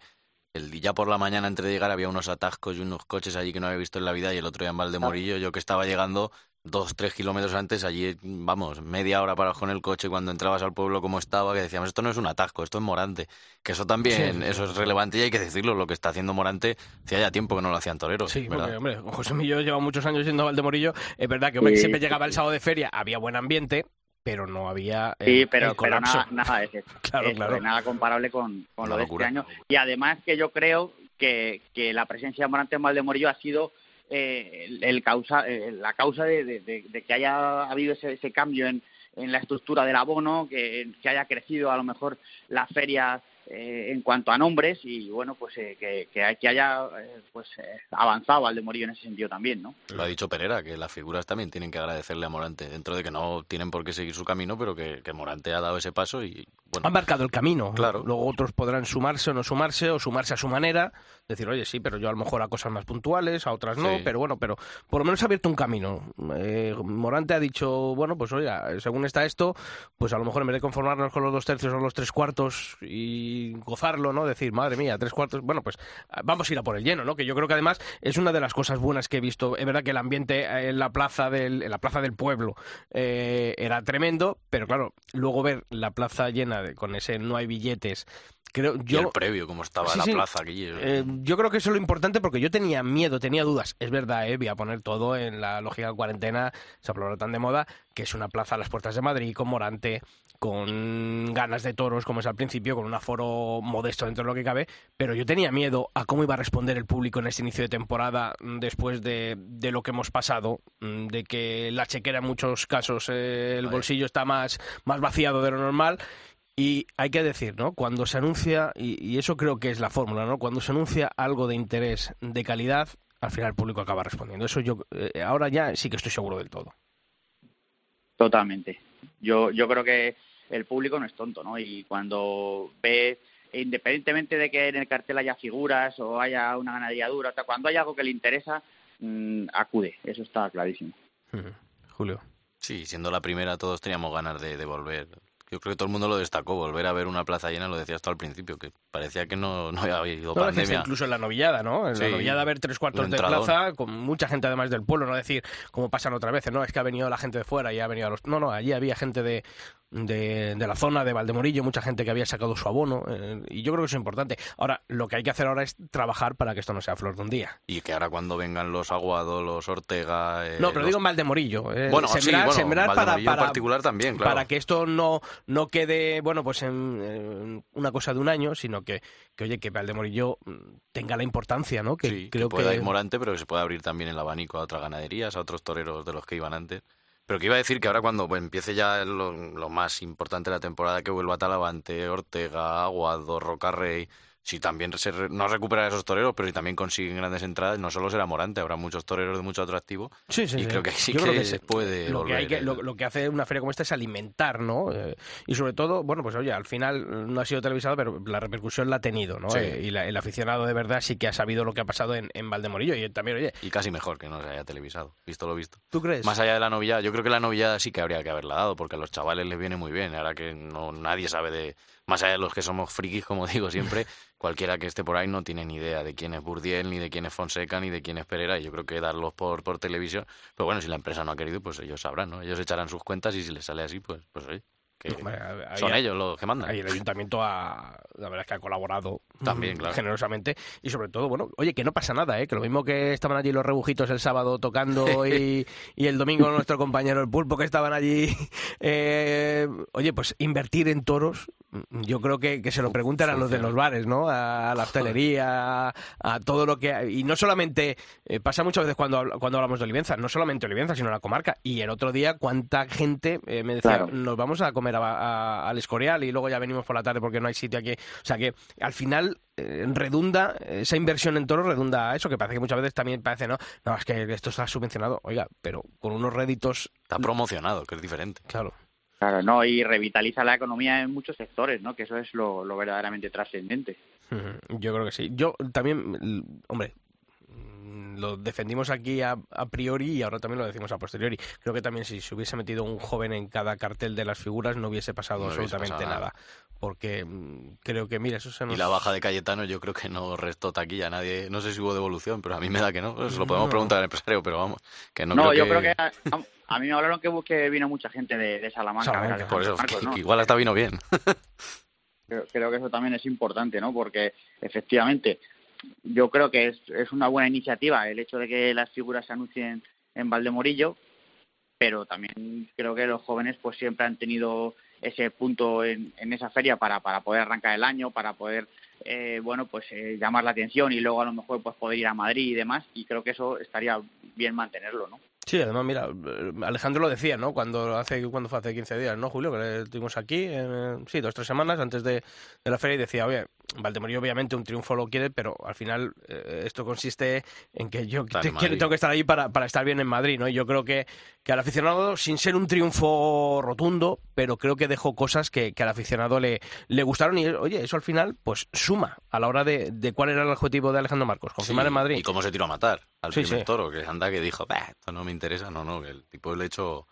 el día por la mañana antes de llegar había unos atascos y unos coches allí que no había visto en la vida y el otro día en Valdemorillo, yo que estaba llegando dos, tres kilómetros antes, allí, vamos, media hora para con el coche cuando entrabas al pueblo como estaba, que decíamos, esto no es un atasco, esto es Morante. Que eso también, eso es relevante y hay que decirlo, lo que está haciendo Morante, hacía ya tiempo que no lo hacían toreros. Sí, porque, hombre, José Millo lleva muchos años yendo a Valdemorillo, es verdad que, hombre, siempre llegaba el sábado de feria, había buen ambiente, pero no había sí pero, nada, nada es claro, claro. nada comparable con, con lo de este año y además que yo creo que, que la presencia de Morante en Valdemorillo ha sido eh, el, causa, eh, la causa de, que haya habido ese, ese cambio en, en, la estructura del abono, que, que, haya crecido a lo mejor la feria eh, en cuanto a nombres y bueno pues eh, que, que, haya eh, pues avanzado al de Morillo en ese sentido también no lo ha dicho Pereira que las figuras también tienen que agradecerle a Morante dentro de que no tienen por qué seguir su camino pero que, que Morante ha dado ese paso y bueno. Han marcado el camino. Claro. Luego otros podrán sumarse o no sumarse o sumarse a su manera decir oye sí pero yo a lo mejor a cosas más puntuales a otras no pero bueno pero por lo menos ha abierto un camino Morante ha dicho bueno pues oiga según está esto pues a lo mejor en vez de conformarnos con los dos tercios o los tres cuartos y gozarlo, ¿no? Decir, madre mía, tres cuartos, bueno, pues vamos a ir a por el lleno, ¿no? Que yo creo que además es una de las cosas buenas que he visto. Es verdad que el ambiente en la plaza del, en la plaza del pueblo eh, era tremendo, pero claro, luego ver la plaza llena de, con ese no hay billetes creo yo y el previo cómo estaba la plaza aquí eh, yo creo que eso es lo importante porque yo tenía miedo tenía dudas. Es verdad eh, voy a poner todo en la lógica de cuarentena se ha tan de moda que es una plaza a las puertas de Madrid con Morante con ganas de toros como es al principio con un aforo modesto dentro de lo que cabe pero yo tenía miedo a cómo iba a responder el público en este inicio de temporada mm, después de, de lo que hemos pasado mm, de que la chequera en muchos casos eh, el bolsillo está más más vaciado de lo normal y hay que decir, ¿no? Cuando se anuncia, y, eso creo que es la fórmula, ¿no? Cuando se anuncia algo de interés de calidad, al final el público acaba respondiendo. Eso yo eh, ahora ya sí que estoy seguro del todo. Totalmente. Yo, yo creo que el público no es tonto, ¿no? Y cuando ve, independientemente de que en el cartel haya figuras o haya una ganadería dura, cuando hay algo que le interesa, mm, acude. Eso está clarísimo. Julio. Sí, siendo la primera todos teníamos ganas de, de volver yo creo que todo el mundo lo destacó, volver a ver una plaza llena, lo decías tú al principio, que parecía que no, no había habido no, pandemia. Incluso en la novillada, ¿no? En la novillada ver tres cuartos de plaza, con mucha gente además del pueblo, no decir, como pasan otras veces, ¿no? Es que ha venido la gente de fuera y ha venido a los... No, no, allí había gente de, de, la zona de Valdemorillo, mucha gente que había sacado su abono, eh, y yo creo que eso es importante. Ahora, lo que hay que hacer ahora es trabajar para que esto no sea flor de un día. Y que ahora cuando vengan los Aguados, los Ortega... Eh, no, pero digo en Valdemorillo. Eh, bueno, sembrar, sembrar para, para, particular también, claro. Para que esto no, no quede, bueno, pues en, una cosa de un año, sino que, que, oye, que Valdemorillo mm, tenga la importancia, ¿no? Que creo que pueda ir Morante, pero que se pueda abrir también el abanico a otras ganaderías, a otros toreros de los que iban antes. Pero que iba a decir que ahora cuando empiece ya lo, más importante de la temporada, que vuelva Talavante, Ortega, Aguado, Rocarrey, si también se no recuperar esos toreros, pero si también consiguen grandes entradas, no solo será Morante, habrá muchos toreros de mucho atractivo. Sí, sí, y creo que sí que, se puede lo Que hay que, lo, que hace una feria como esta es alimentar, ¿no? Eh, y sobre todo, bueno, pues oye, al final no ha sido televisado, pero la repercusión la ha tenido, ¿no? Eh, y el aficionado de verdad sí que ha sabido lo que ha pasado en, en Valdemorillo y también, oye... Y casi mejor que no se haya televisado, visto lo visto. ¿Tú crees? Más allá de la novillada, yo creo que la novillada sí que habría que haberla dado, porque a los chavales les viene muy bien, ahora que no nadie sabe de más allá de los que somos frikis, como digo siempre, cualquiera que esté por ahí no tiene ni idea de quién es Burdiel, ni de quién es Fonseca, ni de quién es Pereira, y yo creo que darlos por, por televisión, pero bueno, si la empresa no ha querido, pues ellos sabrán, ¿no? Ellos echarán sus cuentas y si les sale así, pues, pues oye son ellos los que mandan. Ahí el ayuntamiento ha, la verdad es que ha colaborado también, generosamente y sobre todo, bueno, oye, que no pasa nada, ¿eh? que lo mismo que estaban allí los rebujitos el sábado tocando y, y el domingo nuestro compañero el pulpo que estaban allí, eh, oye, pues invertir en toros, yo creo que, que se lo preguntan a los de los bares, ¿no? A, la hostelería, a, todo lo que... Y no solamente, eh, pasa muchas veces cuando, cuando hablamos de Olivenza, no solamente Olivenza, sino la comarca. Y el otro día, cuánta gente me decía, nos vamos a comer al Escorial y luego ya venimos por la tarde porque no hay sitio aquí. O sea que al final eh, redunda, esa inversión en toros redunda a eso, que parece que muchas veces también parece, ¿no? No, es que esto está subvencionado. Oiga, pero con unos réditos... Está promocionado, que es diferente. Claro. Claro, no, y revitaliza la economía en muchos sectores, ¿no? Que eso es lo, lo verdaderamente trascendente. Yo creo que sí. Yo también, hombre, lo defendimos aquí a, priori y ahora también lo decimos a posteriori. Creo que también si se hubiese metido un joven en cada cartel de las figuras no hubiese pasado absolutamente nada. Porque mm, creo que, mira, eso se nos... Y la baja de Cayetano yo creo que no restó taquilla. Nadie, no sé si hubo devolución, pero a mí me da que no. Eso lo podemos preguntar al empresario, pero vamos, que no, no yo creo que... A, mí me hablaron que, vino mucha gente de, Salamanca. por eso, igual hasta vino bien. creo, creo que eso también es importante, ¿no? Porque efectivamente yo creo que es, una buena iniciativa el hecho de que las figuras se anuncien en Valdemorillo, pero también creo que los jóvenes pues siempre han tenido ese punto en, en esa feria para, para poder arrancar el año, para poder eh, bueno pues eh, llamar la atención y luego a lo mejor pues poder ir a Madrid y demás y creo que eso estaría bien mantenerlo, ¿no? Sí, además, mira, eh, Alejandro lo decía, ¿no? Cuando hace cuando fue hace 15 días, ¿no, Julio? Que le tuvimos aquí, eh, sí, dos tres semanas antes de, de, la feria y decía, oye, Valdemorillo obviamente un triunfo lo quiere, pero al final eh, esto consiste en que yo te, tengo que estar ahí para, para estar bien en Madrid, ¿no? Y yo creo que, que al aficionado, sin ser un triunfo rotundo, pero creo que dejó cosas que, que al aficionado le, le gustaron y, oye, eso al final, pues suma a la hora de, de cuál era el objetivo de Alejandro Marcos, confirmar Sí, en Madrid. Y cómo se tiró a matar al Sí, primer sí. toro, que anda que dijo, "Bah, esto no me interesa, no, no, que el tipo le echó,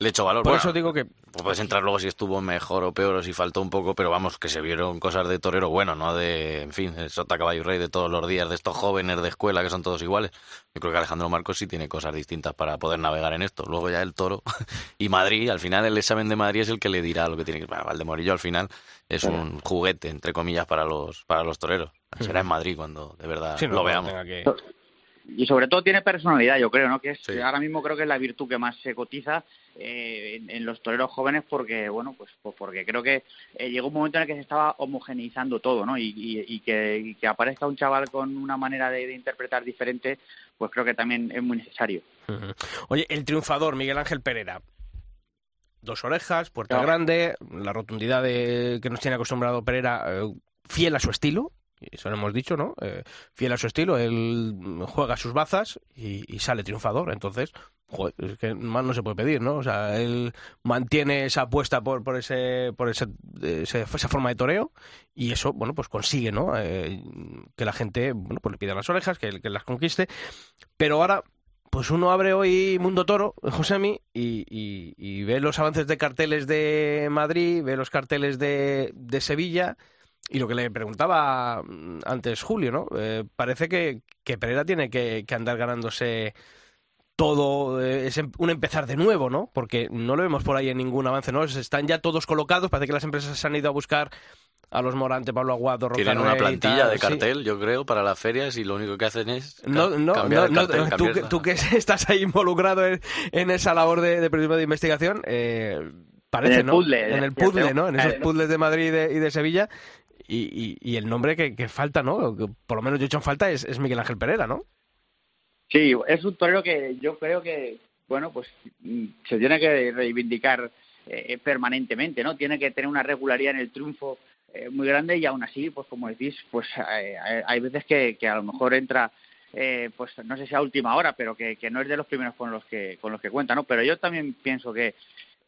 le echó valor. Por Bueno, eso digo que Puedes entrar luego si estuvo mejor o peor o si faltó un poco, pero vamos, que se vieron cosas de torero bueno, no de, en fin, el sota caballo y rey de todos los días, de estos jóvenes de escuela que son todos iguales. Yo creo que Alejandro Marcos sí tiene cosas distintas para poder navegar en esto. Luego ya el toro y Madrid, al final el examen de Madrid es el que le dirá lo que tiene que... Bueno, Valdemorillo al final es un juguete, entre comillas, para los, para los toreros. Será en Madrid cuando de verdad sí, no, lo veamos. tenga que- y sobre todo tiene personalidad, yo creo, ¿no? Que es Sí. ahora mismo creo que es la virtud que más se cotiza eh, en, en los toreros jóvenes porque, bueno, pues, pues porque creo que eh, llegó un momento en el que se estaba homogeneizando todo, ¿no? Y, y- y que, y que aparezca un chaval con una manera de, de interpretar diferente, pues creo que también es muy necesario. Oye, el triunfador, Miguel Ángel Pereira. Dos orejas, puerta grande, la rotundidad de, que nos tiene acostumbrado Pereira, eh, fiel a su estilo, eso lo hemos dicho, ¿no? Eh, fiel a su estilo, él juega sus bazas y, sale triunfador. Entonces, joder, es que más no se puede pedir, ¿no? O sea, él mantiene esa apuesta por, por, ese, por ese, ese- esa forma de toreo y eso, bueno, pues consigue, ¿no? Eh, que la gente, bueno, pues le pida las orejas, que, que las conquiste. Pero ahora, pues uno abre hoy Mundo Toro, Josemi, y, y- y ve los avances de carteles de Madrid, ve los carteles de, de Sevilla, y lo que le preguntaba mm, antes Julio, ¿no? Eh, parece que, que Pereira tiene que, que andar ganándose todo, eh, es em- un empezar de nuevo, ¿no? Porque no lo vemos por ahí en ningún avance, ¿no? Están ya todos colocados, parece que las empresas se han ido a buscar a los Morante, Pablo Aguado, Roca Tienen una plantilla tal, de sí. cartel, yo creo, para las ferias y lo único que hacen es No, no, cambiar no, el no, cartel, tú, que, la- tú que estás ahí involucrado en, en esa labor de, de periodismo de investigación, eh, parece, En el ¿no? puzzle, en el puzzle. ¿no? En esos puzzles de Madrid y de, y de Sevilla. Y, y- y el nombre que, que falta, ¿no? Que por lo menos yo he hecho en falta es, es Miguel Ángel Pereira, ¿no? Sí, es un torero que yo creo que, bueno, pues mm, se tiene que reivindicar eh, permanentemente, ¿no? Tiene que tener una regularidad en el triunfo eh, muy grande y aún así, pues como decís, pues hay, hay veces que, que a lo mejor entra, eh, pues no sé si a última hora, pero que, que no es de los primeros con los que con los que cuenta, ¿no? Pero yo también pienso que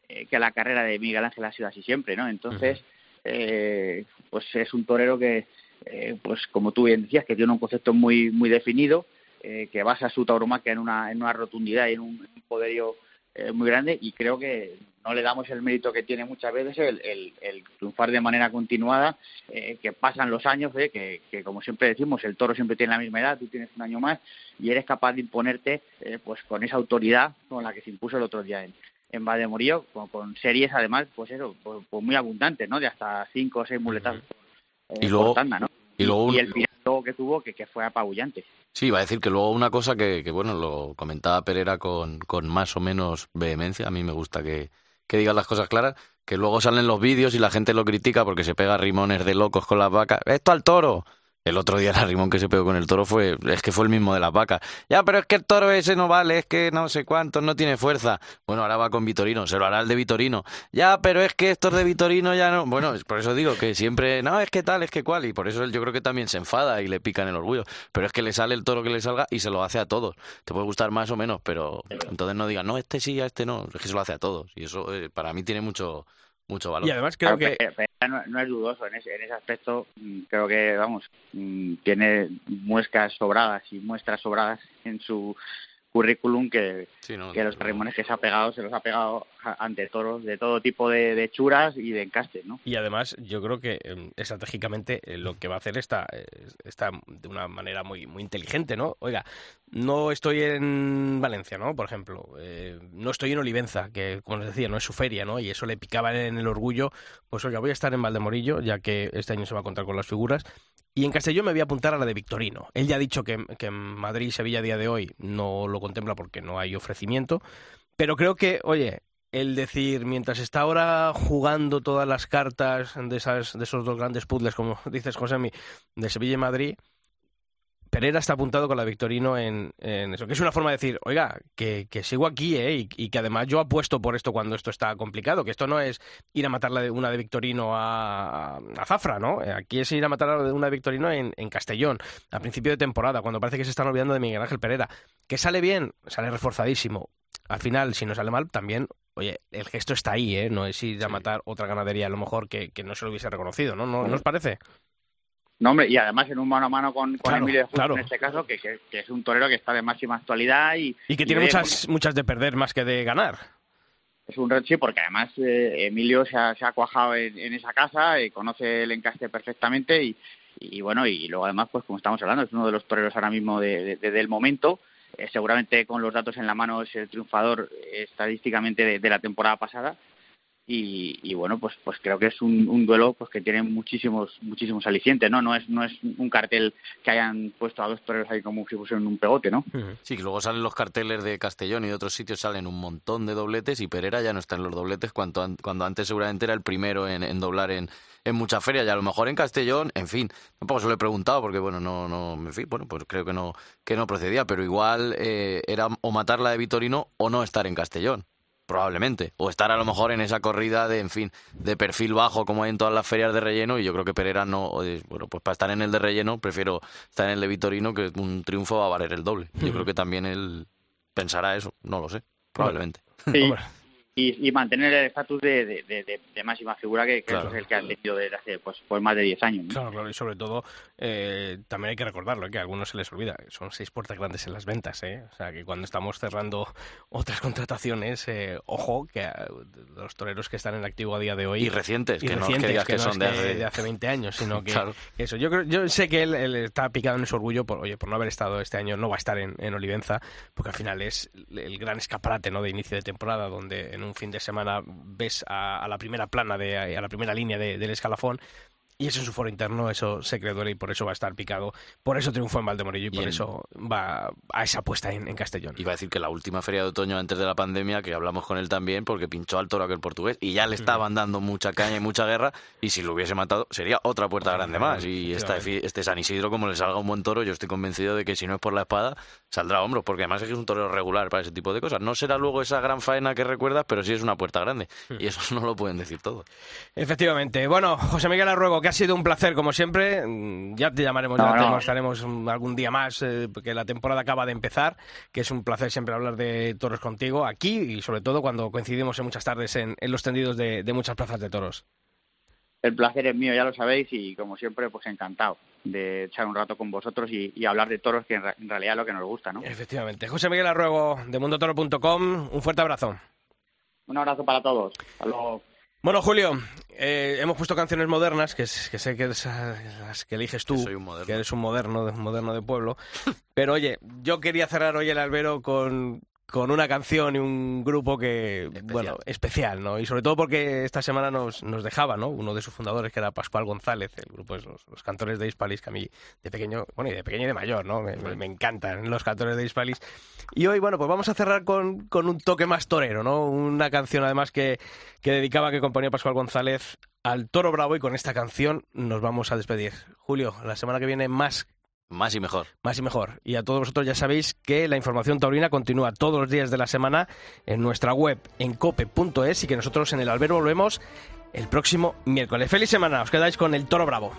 eh, que la carrera de Miguel Ángel ha sido así siempre, ¿no? Entonces, eh, pues es un torero que, eh, pues como tú bien decías, que tiene un concepto muy muy definido, eh, que basa su tauromaquia en una, en una rotundidad y en un, poderío eh, muy grande y creo que no le damos el mérito que tiene muchas veces el, el, el triunfar de manera continuada, eh, que pasan los años, eh, que, que como siempre decimos, el toro siempre tiene la misma edad, tú tienes un año más y eres capaz de imponerte pues con esa autoridad con la que se impuso el otro día en, en Valdemorillo, con, con series además, pues eso, pues, pues muy abundantes, ¿no? De hasta cinco o seis muletazos eh, Y luego- por tanda, ¿no? y luego un- y el final luego que tuvo que, que fue apabullante. Sí, iba a decir que luego una cosa que, que, bueno, lo comentaba Pereira con, con más o menos vehemencia, a mí me gusta que, que digan las cosas claras, que luego salen los vídeos y la gente lo critica porque se pega rimones de locos con las vacas. ¡Esto al toro! El otro día el rimón que se pegó con el toro fue, es que fue el mismo de las vacas. Ya, pero es que el toro ese no vale, es que no sé cuánto, no tiene fuerza. Bueno, ahora va con Vitorino, se lo hará el de Vitorino. Ya, pero es que estos de Vitorino ya no. Bueno, por eso digo que siempre, no, es que tal, es que cual, y por eso yo creo que también se enfada y le pica en el orgullo. Pero es que le sale el toro que le salga y se lo hace a todos. Te puede gustar más o menos, pero entonces no digan, no, este sí, a este no, es que se lo hace a todos. Y eso eh, para mí tiene mucho, mucho valor. Y además creo Claro, que... Pereira no, no es dudoso en ese, en ese aspecto. mm, Creo que, vamos, mm, tiene muescas sobradas y muestras sobradas en su currículum que, Sí, no, que los rimones que se ha pegado se los ha pegado ante toros de todo tipo de, de churas y de encastes, ¿no? Y además, yo creo que eh, estratégicamente eh, lo que va a hacer está, eh, está de una manera muy, muy inteligente, ¿no? Oiga, no estoy en Valencia, ¿no? Por ejemplo, eh, no estoy en Olivenza, que como les decía, no es su feria, ¿no? Y eso le picaba en el orgullo. Pues oiga, voy a estar en Valdemorillo, ya que este año se va a contar con las figuras. Y en Castellón me voy a apuntar a la de Victorino. Él ya ha dicho que, que en Madrid y Sevilla a día de hoy no lo contempla porque no hay ofrecimiento. Pero creo que, oye, el decir, mientras está ahora jugando todas las cartas de, esas, de esos dos grandes puzzles, como dices, Josemi, de Sevilla y Madrid, Pereira está apuntado con la Victorino en, eso, que es una forma de decir, oiga, que, sigo aquí, ¿eh? Y, que además yo apuesto por esto cuando esto está complicado, que esto no es ir a matar una de Victorino a, Zafra, ¿no? Aquí es ir a matar una de Victorino en, en Castellón, a principio de temporada, cuando parece que se están olvidando de Miguel Ángel Pereira. Que sale bien, sale reforzadísimo. Al final, si no sale mal, también oye, el gesto está ahí, ¿eh? No es ir a matar otra ganadería, a lo mejor que, no se lo hubiese reconocido, ¿no? ¿No, ¿no os parece? No, hombre, y además en un mano a mano con, Emilio de en este caso, que, es un torero que está de máxima actualidad y... Y que tiene muchas, muchas de perder más que de ganar. Es un sí, porque además eh, Emilio se ha, cuajado en, esa casa, y conoce el encaste perfectamente y, y, bueno, y luego además, pues como estamos hablando, es uno de los toreros ahora mismo de, del momento. Eh, seguramente con los datos en la mano es el triunfador eh, estadísticamente de la temporada pasada y, bueno pues pues creo que es un, duelo pues que tiene muchísimos muchísimos alicientes no no es no es un cartel que hayan puesto a dos toreros ahí como si fuesen un pegote no sí que luego salen los carteles de Castellón y de otros sitios salen un montón de dobletes y Pereira ya no está en los dobletes cuando, cuando antes seguramente era el primero en, doblar en, en muchas ferias y a lo mejor en Castellón, en fin, tampoco se lo he preguntado porque bueno, no, no, en fin, bueno, pues creo que no, que no procedía, pero igual eh, era o matarla de Vitorino o no estar en Castellón probablemente. O estar a lo mejor en esa corrida de, en fin, de perfil bajo como hay en todas las ferias de relleno. Y yo creo que Pereira no, bueno, pues para estar en el de relleno prefiero estar en el de Vitorino, que un triunfo va a valer el doble. Yo creo que también él pensará eso, no lo sé, probablemente. Y, mantener el estatus de, de, máxima figura que, es el que han tenido desde hace pues, pues más de 10 años. Claro, claro, y sobre todo eh, también hay que recordarlo, que a algunos se les olvida, son seis puertas grandes en las ventas, ¿eh? o sea que cuando estamos cerrando otras contrataciones, eh, ojo, que los toreros que están en activo a día de hoy... Y recientes, que, no que, son de, hace... 20 años, sino que, eso, yo creo, yo sé que él, está picado en su orgullo por, oye, por no haber estado este año, no va a estar en, en Olivenza, porque al final es el gran escaparate ¿no? de inicio de temporada, donde un fin de semana ves a, la primera plana, de, a la primera línea del escalafón y eso en su foro interno, eso se creó y por eso va a estar picado. Por eso triunfó en Valdemorillo y, por eso va a esa apuesta en, Castellón. Iba a decir que la última feria de otoño antes de la pandemia, que hablamos con él también, porque pinchó al toro aquel portugués y ya le estaban dando mucha caña y mucha guerra. Y si lo hubiese matado, sería otra puerta grande más. Y este, este San Isidro, como le salga un buen toro, yo estoy convencido de que si no es por la espada, saldrá a hombros, porque además es que es un toro regular para ese tipo de cosas. No será luego esa gran faena que recuerdas, pero sí es una puerta grande. Y eso no lo pueden decir todos. Efectivamente. Bueno, José Miguel Arruego, que ha sido un placer, como siempre. Mm, ya te llamaremos, ya te mostraremos algún día más, eh, porque la temporada acaba de empezar, que es un placer siempre hablar de toros contigo aquí y sobre todo cuando coincidimos en muchas tardes en, los tendidos de, muchas plazas de toros. El placer es mío, ya lo sabéis, y como siempre, pues encantado de echar un rato con vosotros y, hablar de toros, que en, realidad es lo que nos gusta, ¿no? Efectivamente. José Miguel Arruego, de mundotoro.com, un fuerte abrazo. Un abrazo para todos. Hasta luego. Bueno, Julio, eh, hemos puesto canciones modernas, que, que sé que es las que eliges tú, que, eres un moderno, un moderno de pueblo. Pero oye, yo quería cerrar hoy el albero con, con una canción y un grupo que, bueno, especial, ¿no? Y sobre todo porque esta semana nos, nos dejaba, ¿no? Uno de sus fundadores, que era Pascual González, el grupo es los, cantores de Hispalis, que a mí de pequeño, bueno, y de pequeño y de mayor, ¿no? Me, encantan los cantores de Hispalis. Y hoy, bueno, pues vamos a cerrar con, con un toque más torero, ¿no? Una canción además que, que dedicaba, que componía Pascual González al Toro Bravo y con esta canción nos vamos a despedir. Julio, la semana que viene más más y mejor. Más y mejor. Y a todos vosotros ya sabéis que la información taurina continúa todos los días de la semana en nuestra web en cope.es y que nosotros en el albero volvemos el próximo miércoles. Feliz semana, os quedáis con el toro bravo.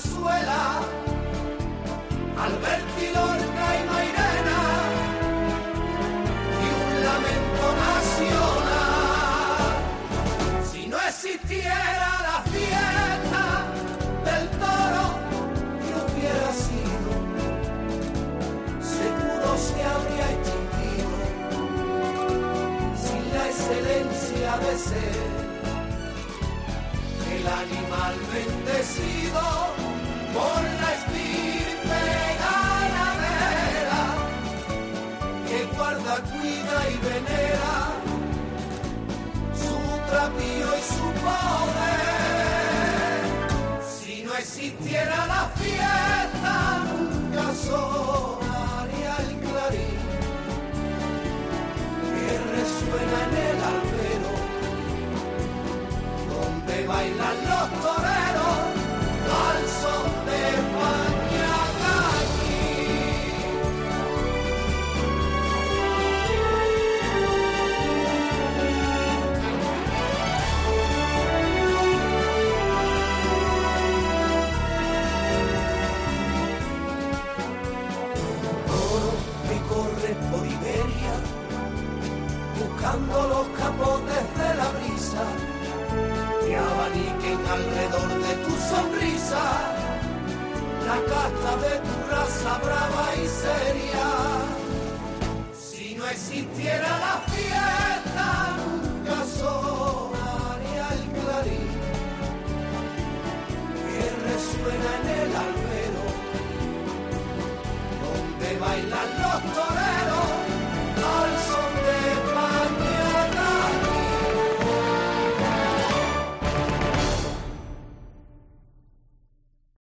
Zarzuela, Alberti Lorca y Mairena y un lamento nacional. Si no existiera la fiesta del toro que hubiera sido, seguro se habría extinguido sin la excelencia de ser el animal bendecido existiera la fiesta, nunca sonaría el clarín que resuena en el albero, donde bailan buscando los capotes de la brisa, que abaniquen alrededor de tu sonrisa, la casta de tu raza brava y seria. Si no existiera la fiesta, nunca sonaría el clarín que resuena en el albero donde bailan los toreros